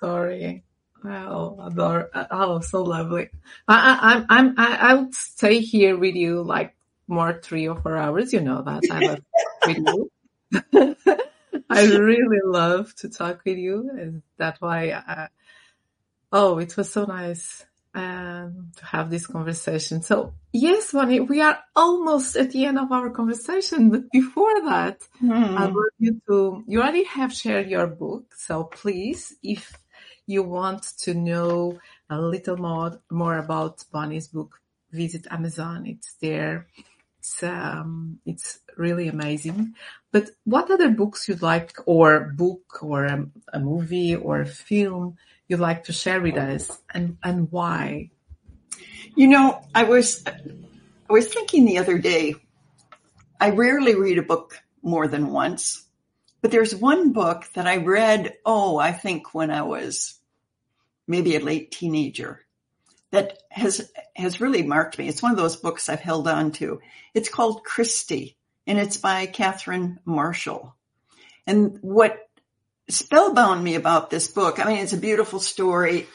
Sorry. Wow, adore. Oh, so lovely. I, I, I'm, I, I would stay here with you like more three or four hours. You know that I love with you. I really love to talk with you, and that's why. I, oh, it was so nice um, to have this conversation. So yes, Bonnie, we are almost at the end of our conversation, but before that, mm. I want you to, you already have shared your book. So please, if you want to know a little more, more about Bonnie's book, visit Amazon. It's there. It's, um, it's really amazing. But what other books you'd like, or book, or a, a movie, or a film you'd like to share with us, and and why? You know, I was I was thinking the other day. I rarely read a book more than once, but there's one book that I read. Oh, I think when I was maybe a late teenager that has has really marked me. It's one of those books I've held on to. It's called Christy, and it's by Catherine Marshall. And what spellbound me about this book, I mean, it's a beautiful story.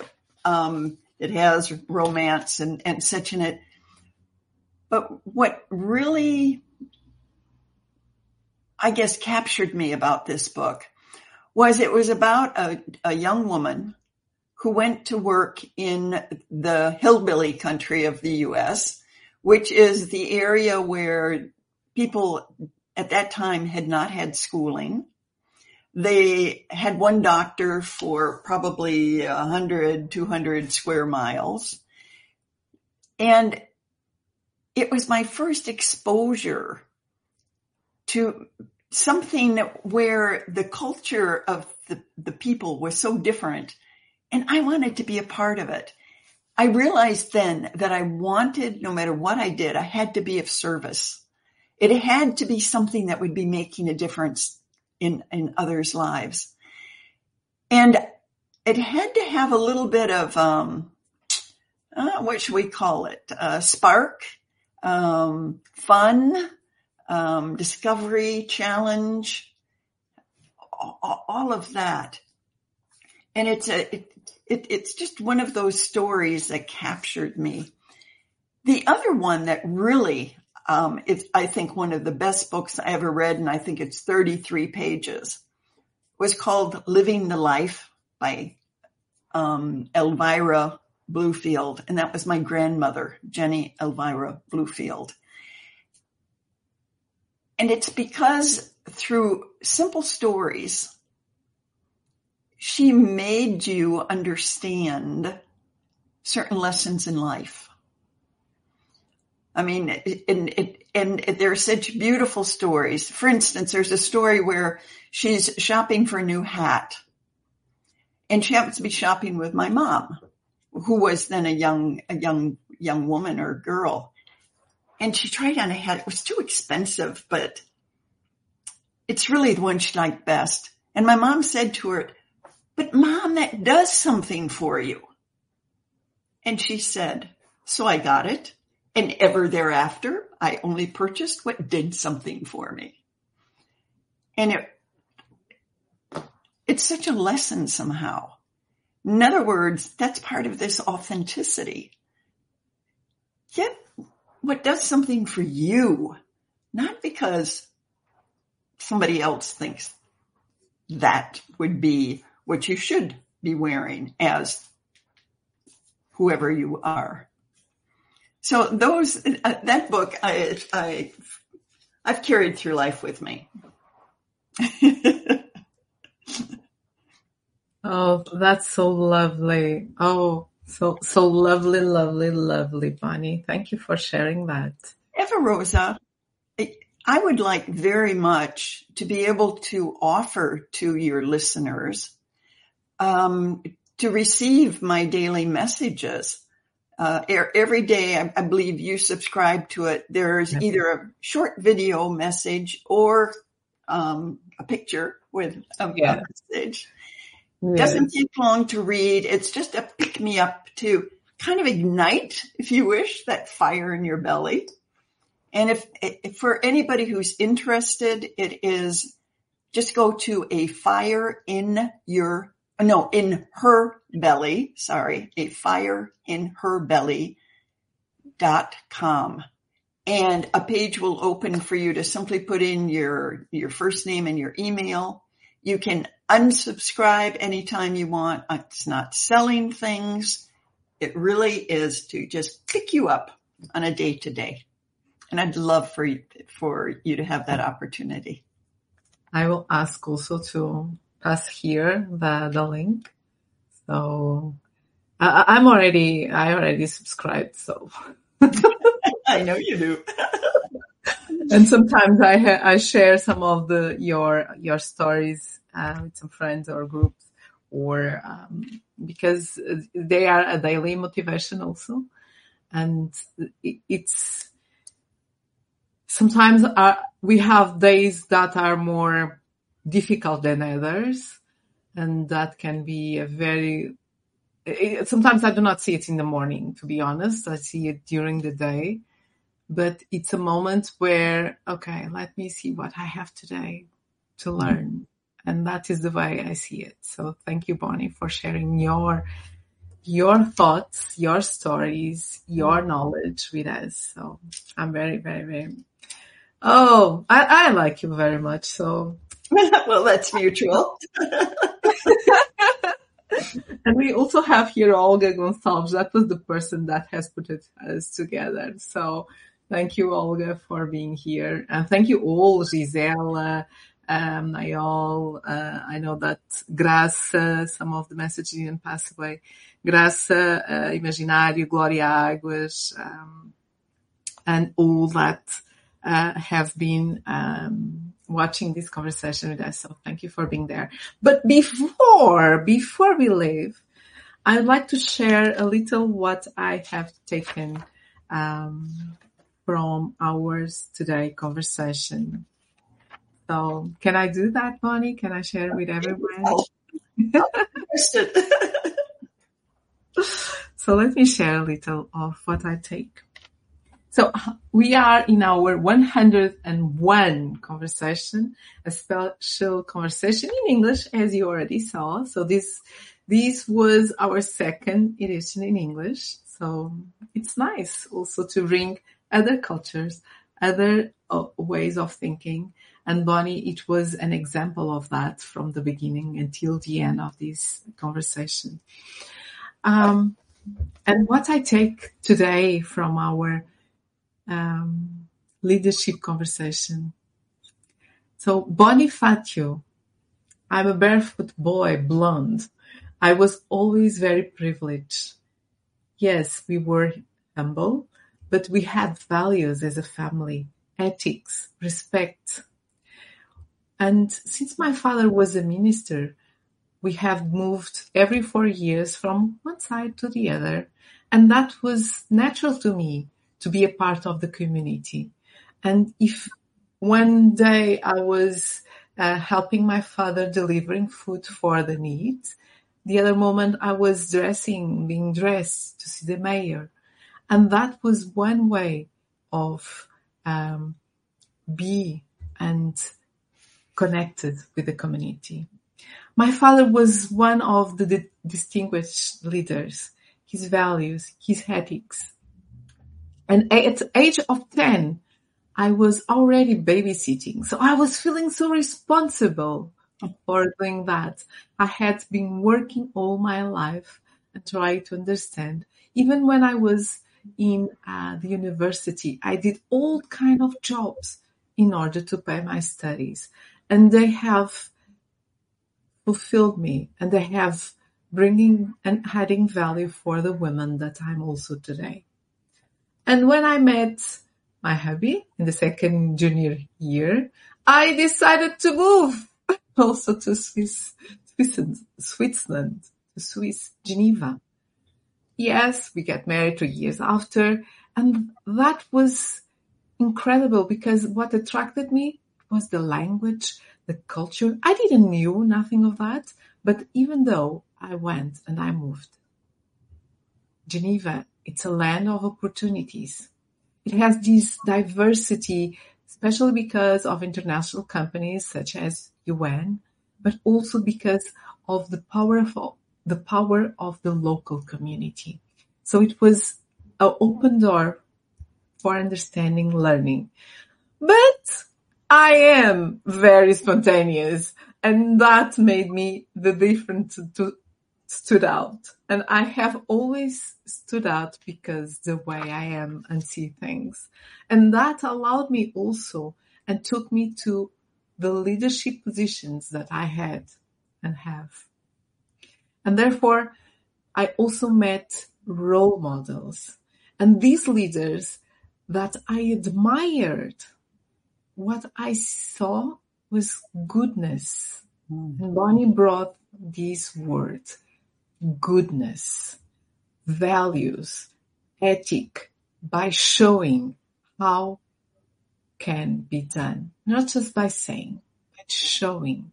Um, it has romance and, and such in it. But what really, I guess, captured me about this book was it was about a, a young woman who went to work in the hillbilly country of the US, which is the area where people at that time had not had schooling. They had one doctor for probably 100, 200 square miles. And it was my first exposure to something where the culture of the, the people was so different and I wanted to be a part of it. I realized then that I wanted, no matter what I did, I had to be of service. It had to be something that would be making a difference in, in others' lives. And it had to have a little bit of, um, uh, what should we call it? Uh, spark, um, fun, um, discovery, challenge, all, all, of that. And it's a, it, it, it's just one of those stories that captured me. The other one that really, um, I think one of the best books I ever read, and I think it's 33 pages, was called Living the Life by um, Elvira Bluefield. And that was my grandmother, Jenny Elvira Bluefield. And it's because through simple stories, she made you understand certain lessons in life. I mean, and, and, and there are such beautiful stories. For instance, there's a story where she's shopping for a new hat and she happens to be shopping with my mom, who was then a young, a young, young woman or girl. And she tried on a hat. It was too expensive, but it's really the one she liked best. And my mom said to her, but mom, that does something for you. And she said, so I got it. And ever thereafter, I only purchased what did something for me. And it, it's such a lesson somehow. In other words, that's part of this authenticity. Get what does something for you, not because somebody else thinks that would be what you should be wearing as whoever you are. So those, uh, that book, I, I, I've carried through life with me. oh, that's so lovely. Oh, So, so lovely, lovely, lovely, Bonnie. Thank you for sharing that. Eva Rosa, I would like very much to be able to offer to your listeners um, to receive my daily messages. Uh, every day, I, I, believe you subscribe to it. There's either a short video message or um, a picture with a, yeah. message. Doesn't take long to read. It's just a pick me up to kind of ignite, if you wish, that fire in your belly. And if, if for anybody who's interested, it is just go to a fire in your no, in her belly, sorry, a fire in her belly dot com. And a page will open for you to simply put in your, your first name and your email. You can unsubscribe anytime you want. It's not selling things. It really is to just pick you up on a day to day. And I'd love for you, for you to have that opportunity. I will ask also to pass here the, the link. So I, am already, I already subscribed. So I know you do. and sometimes I, ha- I share some of the, your, your stories uh, with some friends or groups or, um, because they are a daily motivation also. And it, it's, sometimes uh, we have days that are more difficult than others. And that can be a very, it, sometimes I do not see it in the morning, to be honest. I see it during the day, but it's a moment where, okay, let me see what I have today to mm-hmm. learn. And that is the way I see it. So thank you, Bonnie, for sharing your, your thoughts, your stories, your mm-hmm. knowledge with us. So I'm very, very, very, oh, I, I like you very much. So well, that's mutual. and we also have here Olga Gonçalves. That was the person that has put it us together. So thank you, Olga, for being here. And thank you all, Gisela, um. Uh, I know that Graça, some of the messages didn't pass away. Graça, uh, Imaginário, Gloria Águas, um, and all that uh, have been um, watching this conversation with us. So thank you for being there. But before, before we leave, I'd like to share a little what I have taken um, from ours today conversation. So can I do that, Bonnie? Can I share with everyone? so let me share a little of what I take. So we are in our 101 conversation, a special conversation in English, as you already saw. So this, this was our second edition in English. So it's nice also to bring other cultures, other uh, ways of thinking. And Bonnie, it was an example of that from the beginning until the end of this conversation. Um, and what I take today from our um, leadership conversation. So Bonnie Fatio, I'm a barefoot boy, blonde. I was always very privileged. Yes, we were humble, but we had values as a family, ethics, respect. And since my father was a minister, we have moved every four years from one side to the other. And that was natural to me to be a part of the community. And if one day I was uh, helping my father delivering food for the needs, the other moment I was dressing, being dressed to see the mayor. And that was one way of um, be and connected with the community. My father was one of the distinguished leaders. His values, his ethics, and at the age of 10, I was already babysitting. So I was feeling so responsible for doing that. I had been working all my life and trying to understand. Even when I was in uh, the university, I did all kind of jobs in order to pay my studies. And they have fulfilled me and they have bringing and adding value for the women that I'm also today. And when I met my hubby in the second junior year, I decided to move also to Swiss, Switzerland, to Swiss, Geneva. Yes, we got married two years after, and that was incredible because what attracted me was the language, the culture. I didn't knew nothing of that, but even though I went and I moved, Geneva, it's a land of opportunities. It has this diversity, especially because of international companies such as UN, but also because of the powerful, the power of the local community. So it was an open door for understanding learning. But I am very spontaneous and that made me the different to stood out. And I have always stood out because the way I am and see things. And that allowed me also and took me to the leadership positions that I had and have. And therefore, I also met role models and these leaders that I admired. What I saw was goodness. Mm. And Bonnie brought these words, goodness, values, ethic, by showing how can be done, not just by saying, but showing.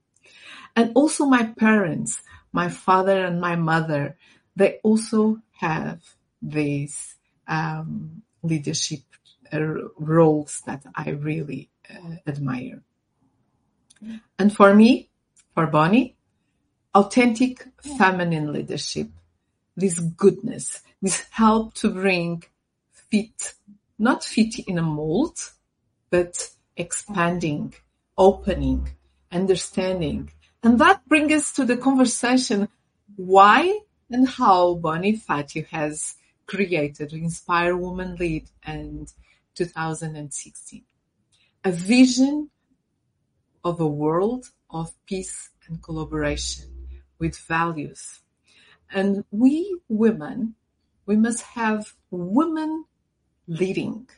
And also my parents, my father and my mother, they also have these um, leadership uh, roles that I really uh, admire. And for me, for Bonnie, authentic feminine leadership, this goodness, this help to bring fit, not fit in a mold, but expanding, opening, understanding. And that brings us to the conversation why and how Bonnie Fatio has created Inspired Women Lead and 2016. A vision of a world of peace and collaboration with values. And we women, we must have women leading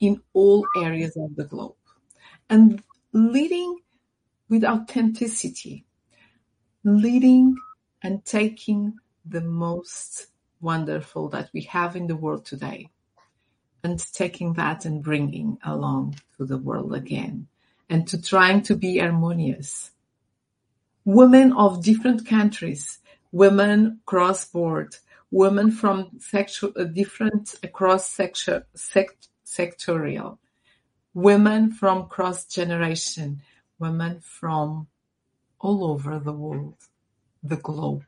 in all areas of the globe and leading with authenticity, leading and taking the most wonderful that we have in the world today and taking that and bringing along to the world again and to trying to be harmonious. Women of different countries, women cross board, women from sexual, uh, different across sexual, sect, sectorial, women from cross generation, women from all over the world, the globe.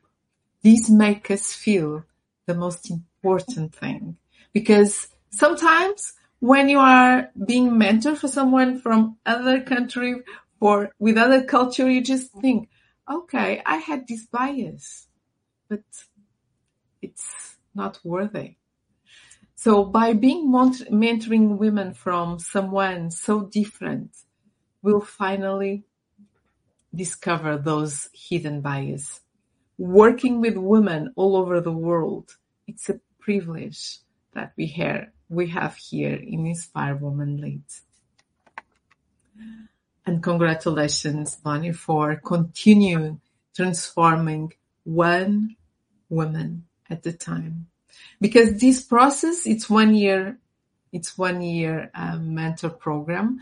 These make us feel the most important thing because sometimes when you are being mentor for someone from other country or with other culture, you just think, okay, I had this bias, but it's not worthy. So by being mentoring women from someone so different, we'll finally discover those hidden bias. Working with women all over the world, it's a privilege that we have, we have here in Inspired Women Leads. And congratulations, Bonnie, for continuing transforming one woman at a time. Because this process, it's one year, it's one year um, mentor program.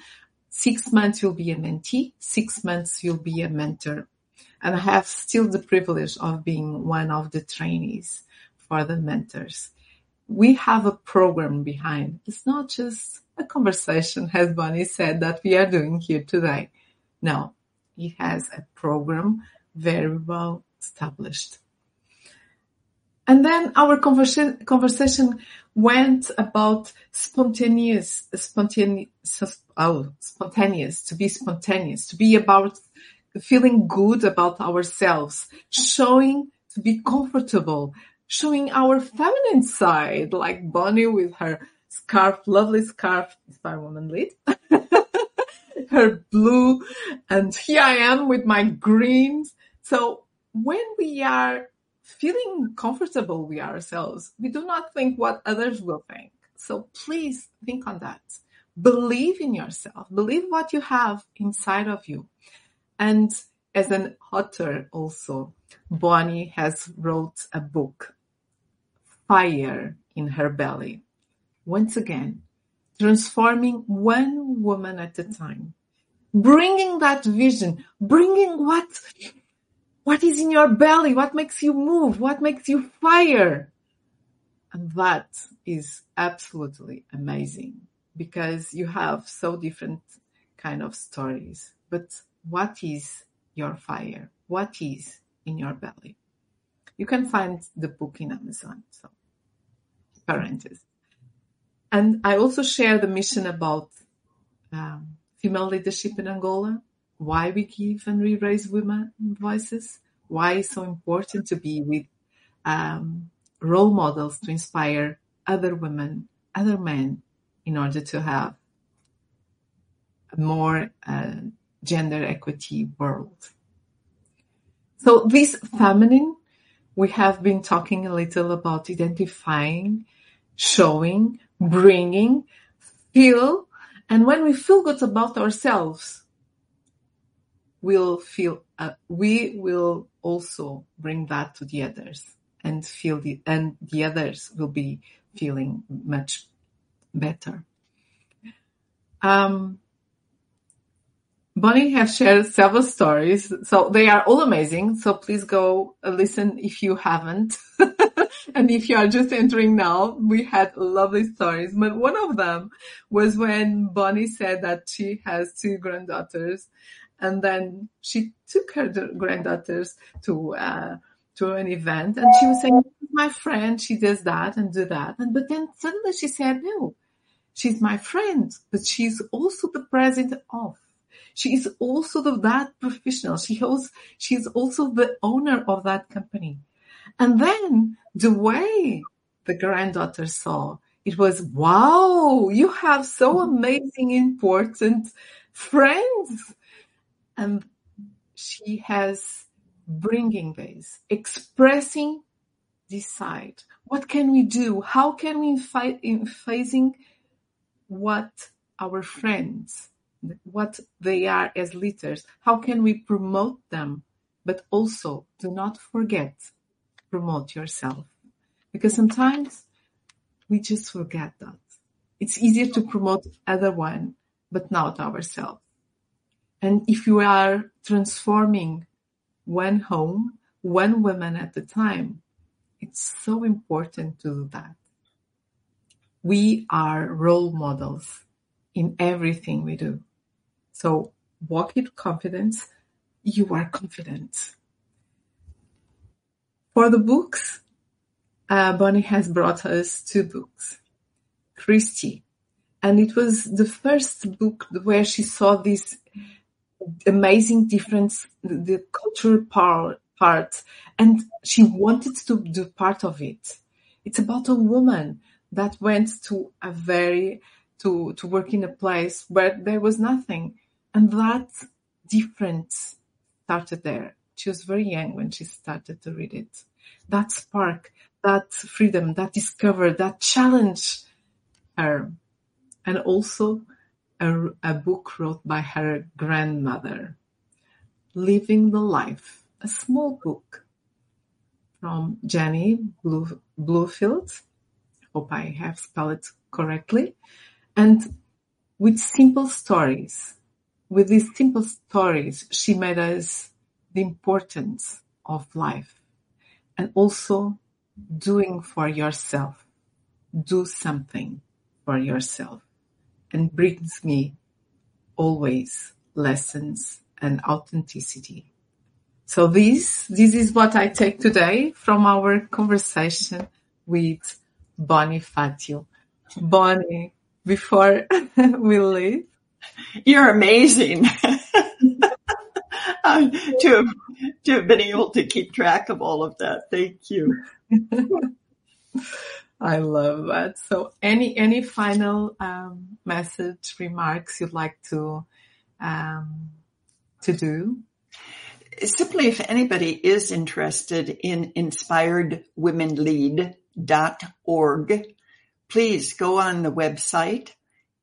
Six months you'll be a mentee, six months you'll be a mentor. And I have still the privilege of being one of the trainees for the mentors we have a program behind. It's not just a conversation, as Bonnie said, that we are doing here today. No, it has a program very well established. And then our conversation, conversation went about spontaneous, spontaneous, oh, spontaneous, to be spontaneous, to be about feeling good about ourselves, showing to be comfortable, showing our feminine side, like Bonnie with her scarf, lovely scarf, Inspired Women Lead, her blue, and here I am with my greens. So when we are feeling comfortable with ourselves. We do not think what others will think. So please think on that. Believe in yourself. Believe what you have inside of you. And as an author also, Bonnie has wrote a book, Fire in Her Belly. Once again, transforming one woman at a time, bringing that vision, bringing what, what is in your belly, what makes you move, what makes you fire. And that is absolutely amazing because you have so different kind of stories. But what is your fire? What is in your belly? You can find the book in Amazon. So, parenthesis. And I also share the mission about um, female leadership in Angola, why we give and we raise women voices, why it's so important to be with um, role models to inspire other women, other men, in order to have a more uh, gender equity world. So this feminine, we have been talking a little about identifying, showing, bringing, feel, and when we feel good about ourselves, we'll feel, uh, we will also bring that to the others and feel the, and the others will be feeling much better. Um, Bonnie has shared several stories, so they are all amazing. So please go listen if you haven't. and if you are just entering now, we had lovely stories. But one of them was when Bonnie said that she has two granddaughters and then she took her granddaughters to, uh, to an event and she was saying, my friend, she does that and do that. And, but then suddenly she said, no, she's my friend, but she's also the president of she is also the, that professional. She holds, she's also the owner of that company. And then the way the granddaughter saw it was, wow, you have so amazing, important friends. And she has bringing this, expressing this side. What can we do? How can we fight in facing what our friends what they are as leaders. How can we promote them? But also do not forget, promote yourself. Because sometimes we just forget that. It's easier to promote other one, but not ourselves. And if you are transforming one home, one woman at a time, it's so important to do that. We are role models in everything we do. So walk with confidence. You are confident. For the books, uh, Bonnie has brought us two books. Christy. And it was the first book where she saw this amazing difference, the cultural part, part, and she wanted to do part of it. It's about a woman that went to a very, to, to work in a place where there was nothing and that difference started there. She was very young when she started to read it. That spark, that freedom, that discover, that challenge her. And also a, a book wrote by her grandmother, Living the Life, a small book from Jenny Blue, Bluefield. Hope I have spelled it correctly. And with simple stories with these simple stories, she made us the importance of life and also doing for yourself. Do something for yourself and brings me always lessons and authenticity. So this, this is what I take today from our conversation with Bonnie Fatio. Bonnie, before we leave, you're amazing. to have, to have been able to keep track of all of that. Thank you. I love that. So any, any final, um, message, remarks you'd like to, um, to do? simply if anybody is interested in inspiredwomenlead.org, please go on the website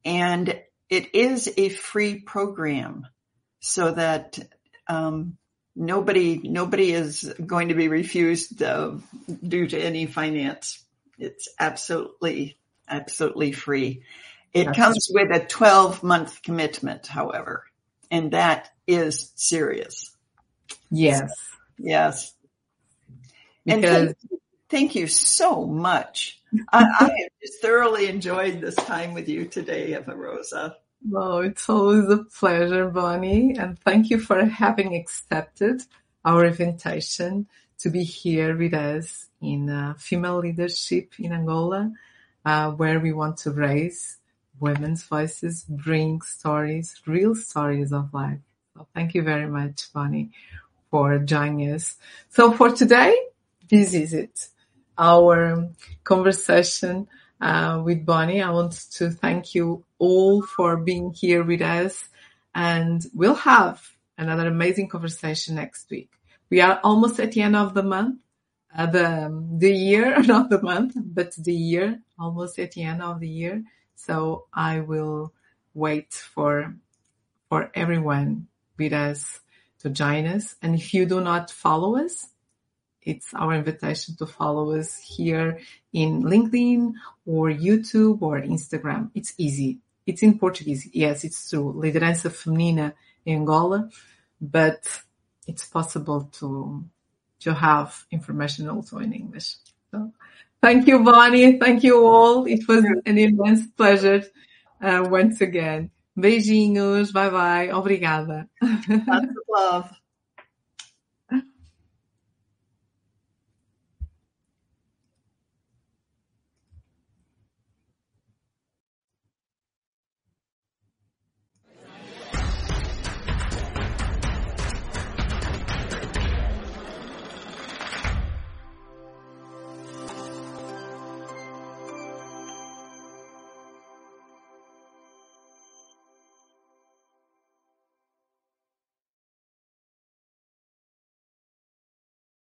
and it is a free program so that um, nobody nobody is going to be refused uh, due to any finance. It's absolutely absolutely free. It That's comes true. with a 12 month commitment, however, and that is serious. Yes. Yes. Because and thank, thank you so much. I, I, have just thoroughly enjoyed this time with you today, Eva Rosa. Oh, it's always a pleasure, Bonnie. And thank you for having accepted our invitation to be here with us in uh, female leadership in Angola, uh, where we want to raise women's voices, bring stories, real stories of life. So thank you very much, Bonnie, for joining us. So for today, this is it. Our conversation uh, with Bonnie. I want to thank you all for being here with us and we'll have another amazing conversation next week. We are almost at the end of the month, uh, the, the year, not the month, but the year, almost at the end of the year. So I will wait for, for everyone with us to join us. And if you do not follow us, it's our invitation to follow us here in LinkedIn or YouTube or Instagram. It's easy. It's in Portuguese. Yes, it's true. Liderança Feminina in Angola, but it's possible to, to have information also in English. So thank you, Bonnie. Thank you all. It was an immense pleasure uh, once again. Beijinhos. Bye bye. Obrigada. Lots of love.